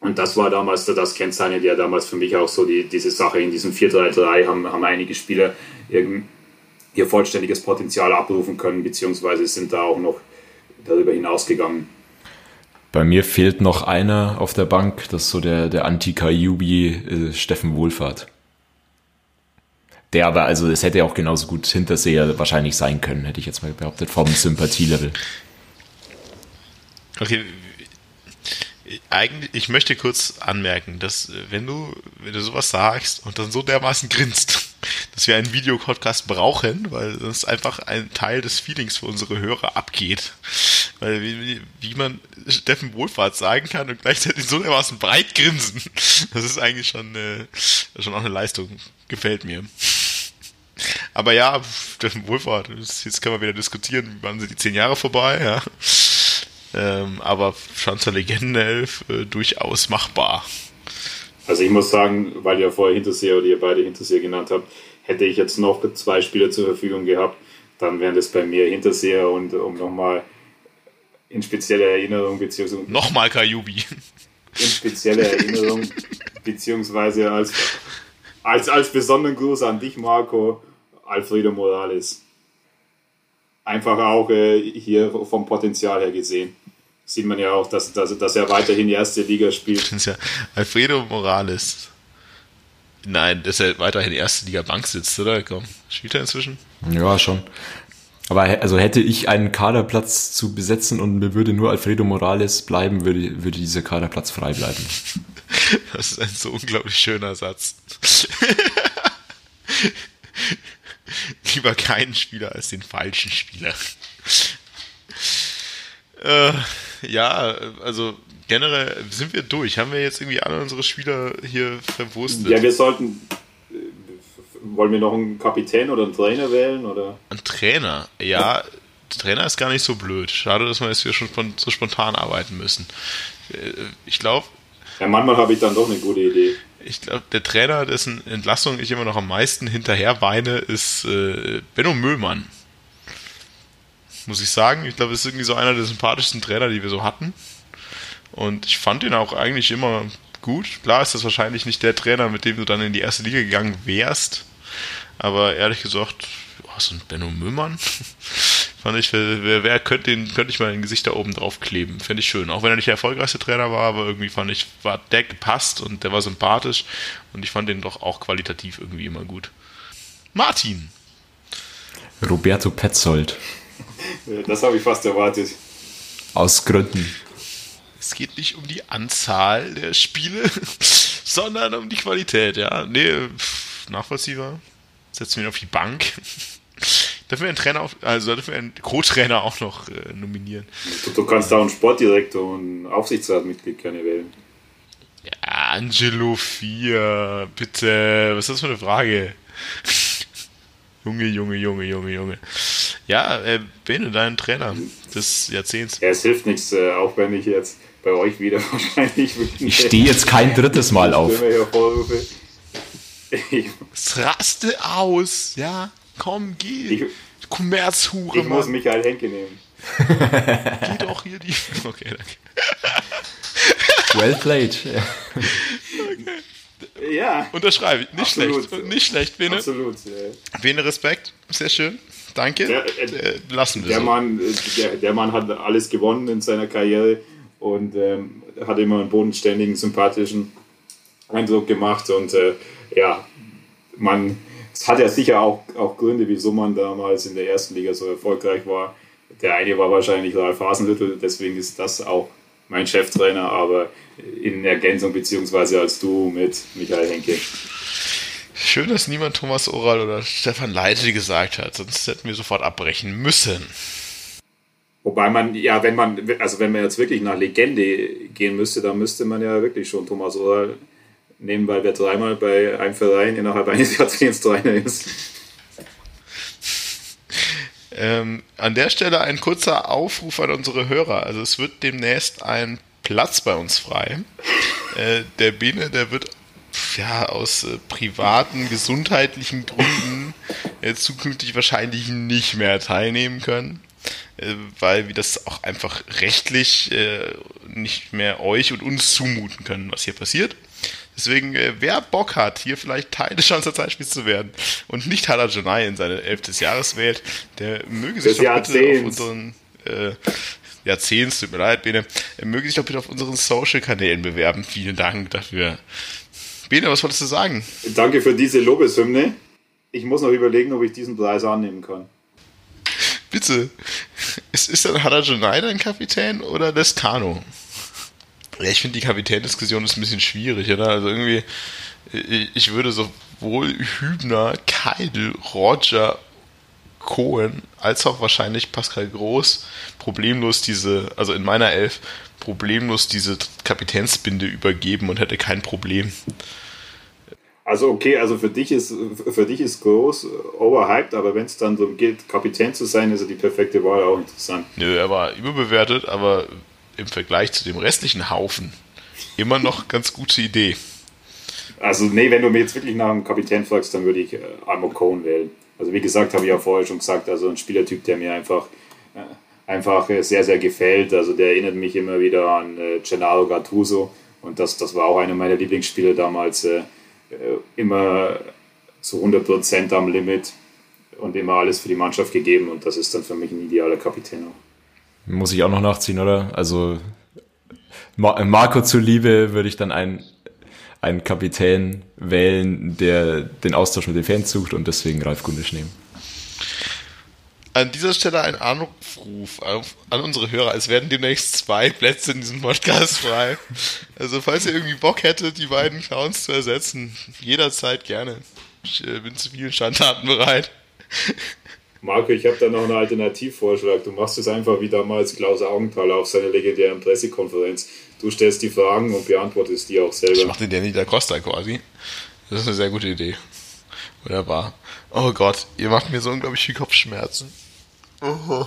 Und das war damals das Kennzeichen, ja damals für mich auch so die, diese Sache in diesem 4-3-3 haben, haben einige Spieler ihr vollständiges Potenzial abrufen können, beziehungsweise sind da auch noch darüber hinausgegangen. Bei mir fehlt noch einer auf der Bank, das ist so der, der Anti-Kajubi äh, Steffen Wohlfahrt. Der aber, also es hätte auch genauso gut Hinterseher wahrscheinlich sein können, hätte ich jetzt mal behauptet, vom Sympathielevel. Okay, eigentlich, ich möchte kurz anmerken, dass wenn du, wenn du sowas sagst und dann so dermaßen grinst, dass wir einen Videopodcast brauchen, weil sonst einfach ein Teil des Feelings für unsere Hörer abgeht. Weil wie, wie man Steffen Wohlfahrt sagen kann und gleichzeitig so dermaßen breit grinsen, das ist eigentlich schon, äh, schon auch eine Leistung. Gefällt mir. Aber ja, Steffen Wohlfahrt, jetzt können wir wieder diskutieren, wann sind die zehn Jahre vorbei, ja. Ähm, aber Schanzer Legendenelf äh, durchaus machbar. Also ich muss sagen, weil ihr vorher Hinterseher oder ihr beide Hinterseher genannt habt, hätte ich jetzt noch zwei Spieler zur Verfügung gehabt, dann wären das bei mir Hinterseher und um nochmal in spezielle Erinnerung beziehungsweise nochmal Kajubi in spezielle Erinnerung beziehungsweise als, als, als besonderen Gruß an dich Marco Alfredo Morales einfach auch äh, hier vom Potenzial her gesehen. Sieht man ja auch, dass, dass, dass er weiterhin die erste Liga spielt. Das ist ja Alfredo Morales. Nein, dass er weiterhin die erste Liga Bank sitzt, oder? Komm, spielt er inzwischen? Ja, schon. Aber also hätte ich einen Kaderplatz zu besetzen und mir würde nur Alfredo Morales bleiben, würde, würde dieser Kaderplatz frei bleiben. Das ist ein so unglaublich schöner Satz. Lieber keinen Spieler als den falschen Spieler. äh, ja, also generell sind wir durch. Haben wir jetzt irgendwie alle unsere Spieler hier verwurstet? Ja, wir sollten. Äh, wollen wir noch einen Kapitän oder einen Trainer wählen? Oder? Ein Trainer, ja. Trainer ist gar nicht so blöd. Schade, dass wir jetzt hier schon so spontan arbeiten müssen. Äh, ich glaube. Ja, manchmal habe ich dann doch eine gute Idee ich glaube, der Trainer, dessen Entlassung ich immer noch am meisten hinterher weine, ist äh, Benno Müllmann. Muss ich sagen. Ich glaube, das ist irgendwie so einer der sympathischsten Trainer, die wir so hatten. Und ich fand ihn auch eigentlich immer gut. Klar ist das wahrscheinlich nicht der Trainer, mit dem du dann in die erste Liga gegangen wärst. Aber ehrlich gesagt, oh, so ein Benno Müllmann Fand ich, wer, wer könnte, den, könnte ich mal ein Gesicht da oben drauf kleben. Fände ich schön. Auch wenn er nicht der erfolgreichste Trainer war, aber irgendwie fand ich, war der gepasst und der war sympathisch und ich fand den doch auch qualitativ irgendwie immer gut. Martin. Roberto Petzold. Das habe ich fast erwartet. Aus Gründen. Es geht nicht um die Anzahl der Spiele, sondern um die Qualität, ja. Nee, nachvollziehbar. Setzen wir ihn auf die Bank. Dürfen wir einen Trainer, auf, also dürfen wir einen Co-Trainer auch noch äh, nominieren? Du, du, kannst auch einen Sportdirektor und Aufsichtsratmitglied gerne wählen. Ja, Angelo 4, bitte. Was ist das für eine Frage? Junge, Junge, Junge, Junge, Junge. Ja, äh, Bene, dein Trainer des Jahrzehnts. Ja, es hilft nichts, äh, auch wenn ich jetzt bei euch wieder wahrscheinlich. Ich stehe jetzt kein drittes Mal auf. Ich raste aus, ja. Komm, geh. Ich, Kommerzhure, Ich Mann. muss Michael Henke nehmen. geh doch hier die. Okay, danke. Well played. okay. Ja. Unterschreibe ich. Nicht Absolut. schlecht. Nicht schlecht, Bene. Absolut. Bene, Respekt. Sehr schön. Danke. Der, äh, äh, Lassen wir der so. Mann, äh, der, der Mann hat alles gewonnen in seiner Karriere und ähm, hat immer einen bodenständigen, sympathischen Eindruck gemacht. Und äh, ja, man es hat ja sicher auch, auch Gründe, wieso man damals in der ersten Liga so erfolgreich war. Der eine war wahrscheinlich Ralf Hasenhüttel, deswegen ist das auch mein Cheftrainer, aber in Ergänzung beziehungsweise als du mit Michael Henke. Schön, dass niemand Thomas Oral oder Stefan Leite gesagt hat, sonst hätten wir sofort abbrechen müssen. Wobei man, ja, wenn man, also wenn man jetzt wirklich nach Legende gehen müsste, dann müsste man ja wirklich schon Thomas Oral nehmen, weil wer dreimal bei einem Verein innerhalb eines Jahrzehnts Trainer ist. Ähm, an der Stelle ein kurzer Aufruf an unsere Hörer. Also es wird demnächst ein Platz bei uns frei. Äh, der Bene, der wird ja aus äh, privaten, gesundheitlichen Gründen äh, zukünftig wahrscheinlich nicht mehr teilnehmen können. Äh, weil wir das auch einfach rechtlich äh, nicht mehr euch und uns zumuten können, was hier passiert. Deswegen, äh, wer Bock hat, hier vielleicht Teil des Schanzer Zeitspiels zu werden und nicht Halajonai in seine elftes Jahres wählt, der möge sich doch bitte auf unseren äh, Jahrzehnts, tut mir leid, Bene, er möge sich doch bitte auf unseren Social-Kanälen bewerben. Vielen Dank dafür. Bene, was wolltest du sagen? Danke für diese Lobeshymne. Ich muss noch überlegen, ob ich diesen Preis annehmen kann. Bitte. Ist, ist dann Harajonai dein Kapitän oder Lescano? Ja, ich finde die Kapitändiskussion ist ein bisschen schwierig, oder? Also irgendwie, ich würde sowohl Hübner, Keidel, Roger, Cohen als auch wahrscheinlich Pascal Groß problemlos diese, also in meiner Elf, problemlos diese Kapitänsbinde übergeben und hätte kein Problem. Also okay, also für dich ist für dich ist groß overhyped, aber wenn es dann darum geht, Kapitän zu sein, ist er die perfekte Wahl auch interessant. Nö, er war überbewertet, aber im Vergleich zu dem restlichen Haufen immer noch ganz gute Idee. Also nee, wenn du mir jetzt wirklich nach einem Kapitän fragst, dann würde ich äh, Almo Cohn wählen. Also wie gesagt, habe ich ja vorher schon gesagt, also ein Spielertyp, der mir einfach äh, einfach äh, sehr, sehr gefällt. Also der erinnert mich immer wieder an äh, Gennaro Gattuso und das, das war auch einer meiner Lieblingsspieler damals. Äh, äh, immer zu 100% am Limit und immer alles für die Mannschaft gegeben und das ist dann für mich ein idealer Kapitän auch. Muss ich auch noch nachziehen, oder? Also Marco zuliebe würde ich dann einen, einen Kapitän wählen, der den Austausch mit den Fans sucht und deswegen Ralf Gundisch nehmen an dieser Stelle ein Anruf an unsere Hörer. Es werden demnächst zwei Plätze in diesem Podcast frei. Also falls ihr irgendwie Bock hättet, die beiden Clowns zu ersetzen, jederzeit gerne. Ich äh, bin zu vielen Standarten bereit. Marco, ich habe da noch einen Alternativvorschlag. Du machst es einfach wie damals Klaus Augenthaler auf seiner legendären Pressekonferenz. Du stellst die Fragen und beantwortest die auch selber. Ich mache den Danny da Costa quasi. Das ist eine sehr gute Idee. Wunderbar. Oh Gott, ihr macht mir so unglaublich viel Kopfschmerzen. Oh.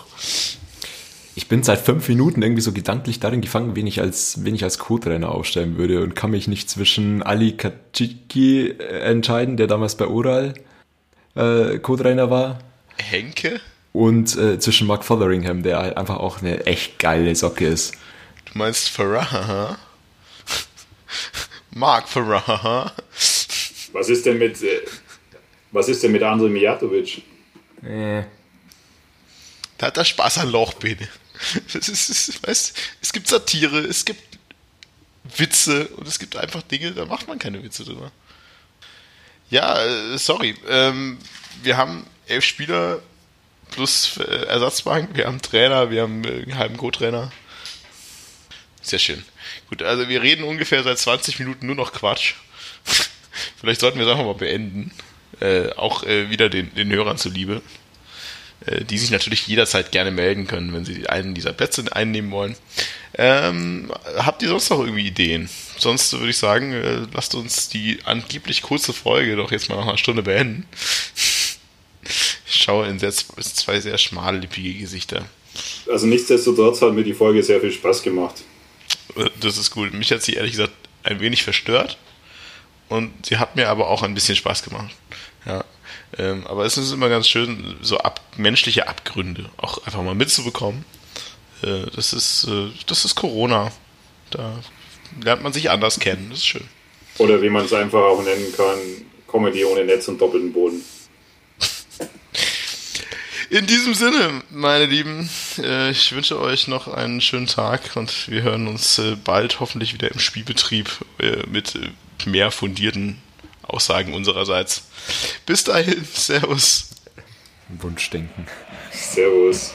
Ich bin seit fünf Minuten irgendwie so gedanklich darin gefangen, wen ich als, wen ich als Co-Trainer aufstellen würde und kann mich nicht zwischen Ali Kachiki äh, entscheiden, der damals bei Oral äh, Co-Trainer war. Henke? Und äh, zwischen Mark Fotheringham, der halt einfach auch eine echt geile Socke ist. Du meinst Farah? Mark Farah? Was ist denn mit, äh, was ist denn mit Andrei Mijatovic? Äh. Da hat er Spaß an Lochbeine. Es, ist, weißt, es gibt Satire, es gibt Witze und es gibt einfach Dinge, da macht man keine Witze drüber. Ja, äh, sorry. Ähm, wir haben elf Spieler plus äh, Ersatzbank, wir haben Trainer, wir haben äh, einen halben Co-Trainer. Sehr schön. Gut, also wir reden ungefähr seit 20 Minuten nur noch Quatsch. Vielleicht sollten wir es einfach mal beenden. Äh, auch äh, wieder den, den Hörern zuliebe. Äh, die sich natürlich jederzeit gerne melden können, wenn sie einen dieser Plätze einnehmen wollen. Ähm, habt ihr sonst noch irgendwie Ideen? Sonst würde ich sagen, äh, lasst uns die angeblich kurze Folge doch jetzt mal nach einer Stunde beenden. Ich schaue in sehr, zwei sehr schmallippige Gesichter. Also nichtsdestotrotz hat mir die Folge sehr viel Spaß gemacht. Äh, das ist gut. Mich hat sie ehrlich gesagt ein wenig verstört. Und sie hat mir aber auch ein bisschen Spaß gemacht. Ja. Ähm, aber es ist immer ganz schön, so ab, menschliche Abgründe auch einfach mal mitzubekommen. Äh, das, ist, äh, das ist Corona. Da lernt man sich anders kennen. Das ist schön. Oder wie man es einfach auch nennen kann, Comedy ohne Netz und doppelten Boden. In diesem Sinne, meine Lieben, äh, ich wünsche euch noch einen schönen Tag und wir hören uns äh, bald hoffentlich wieder im Spielbetrieb äh, mit mehr fundierten Aussagen unsererseits. Bis dahin, Servus. Wunschdenken. Servus.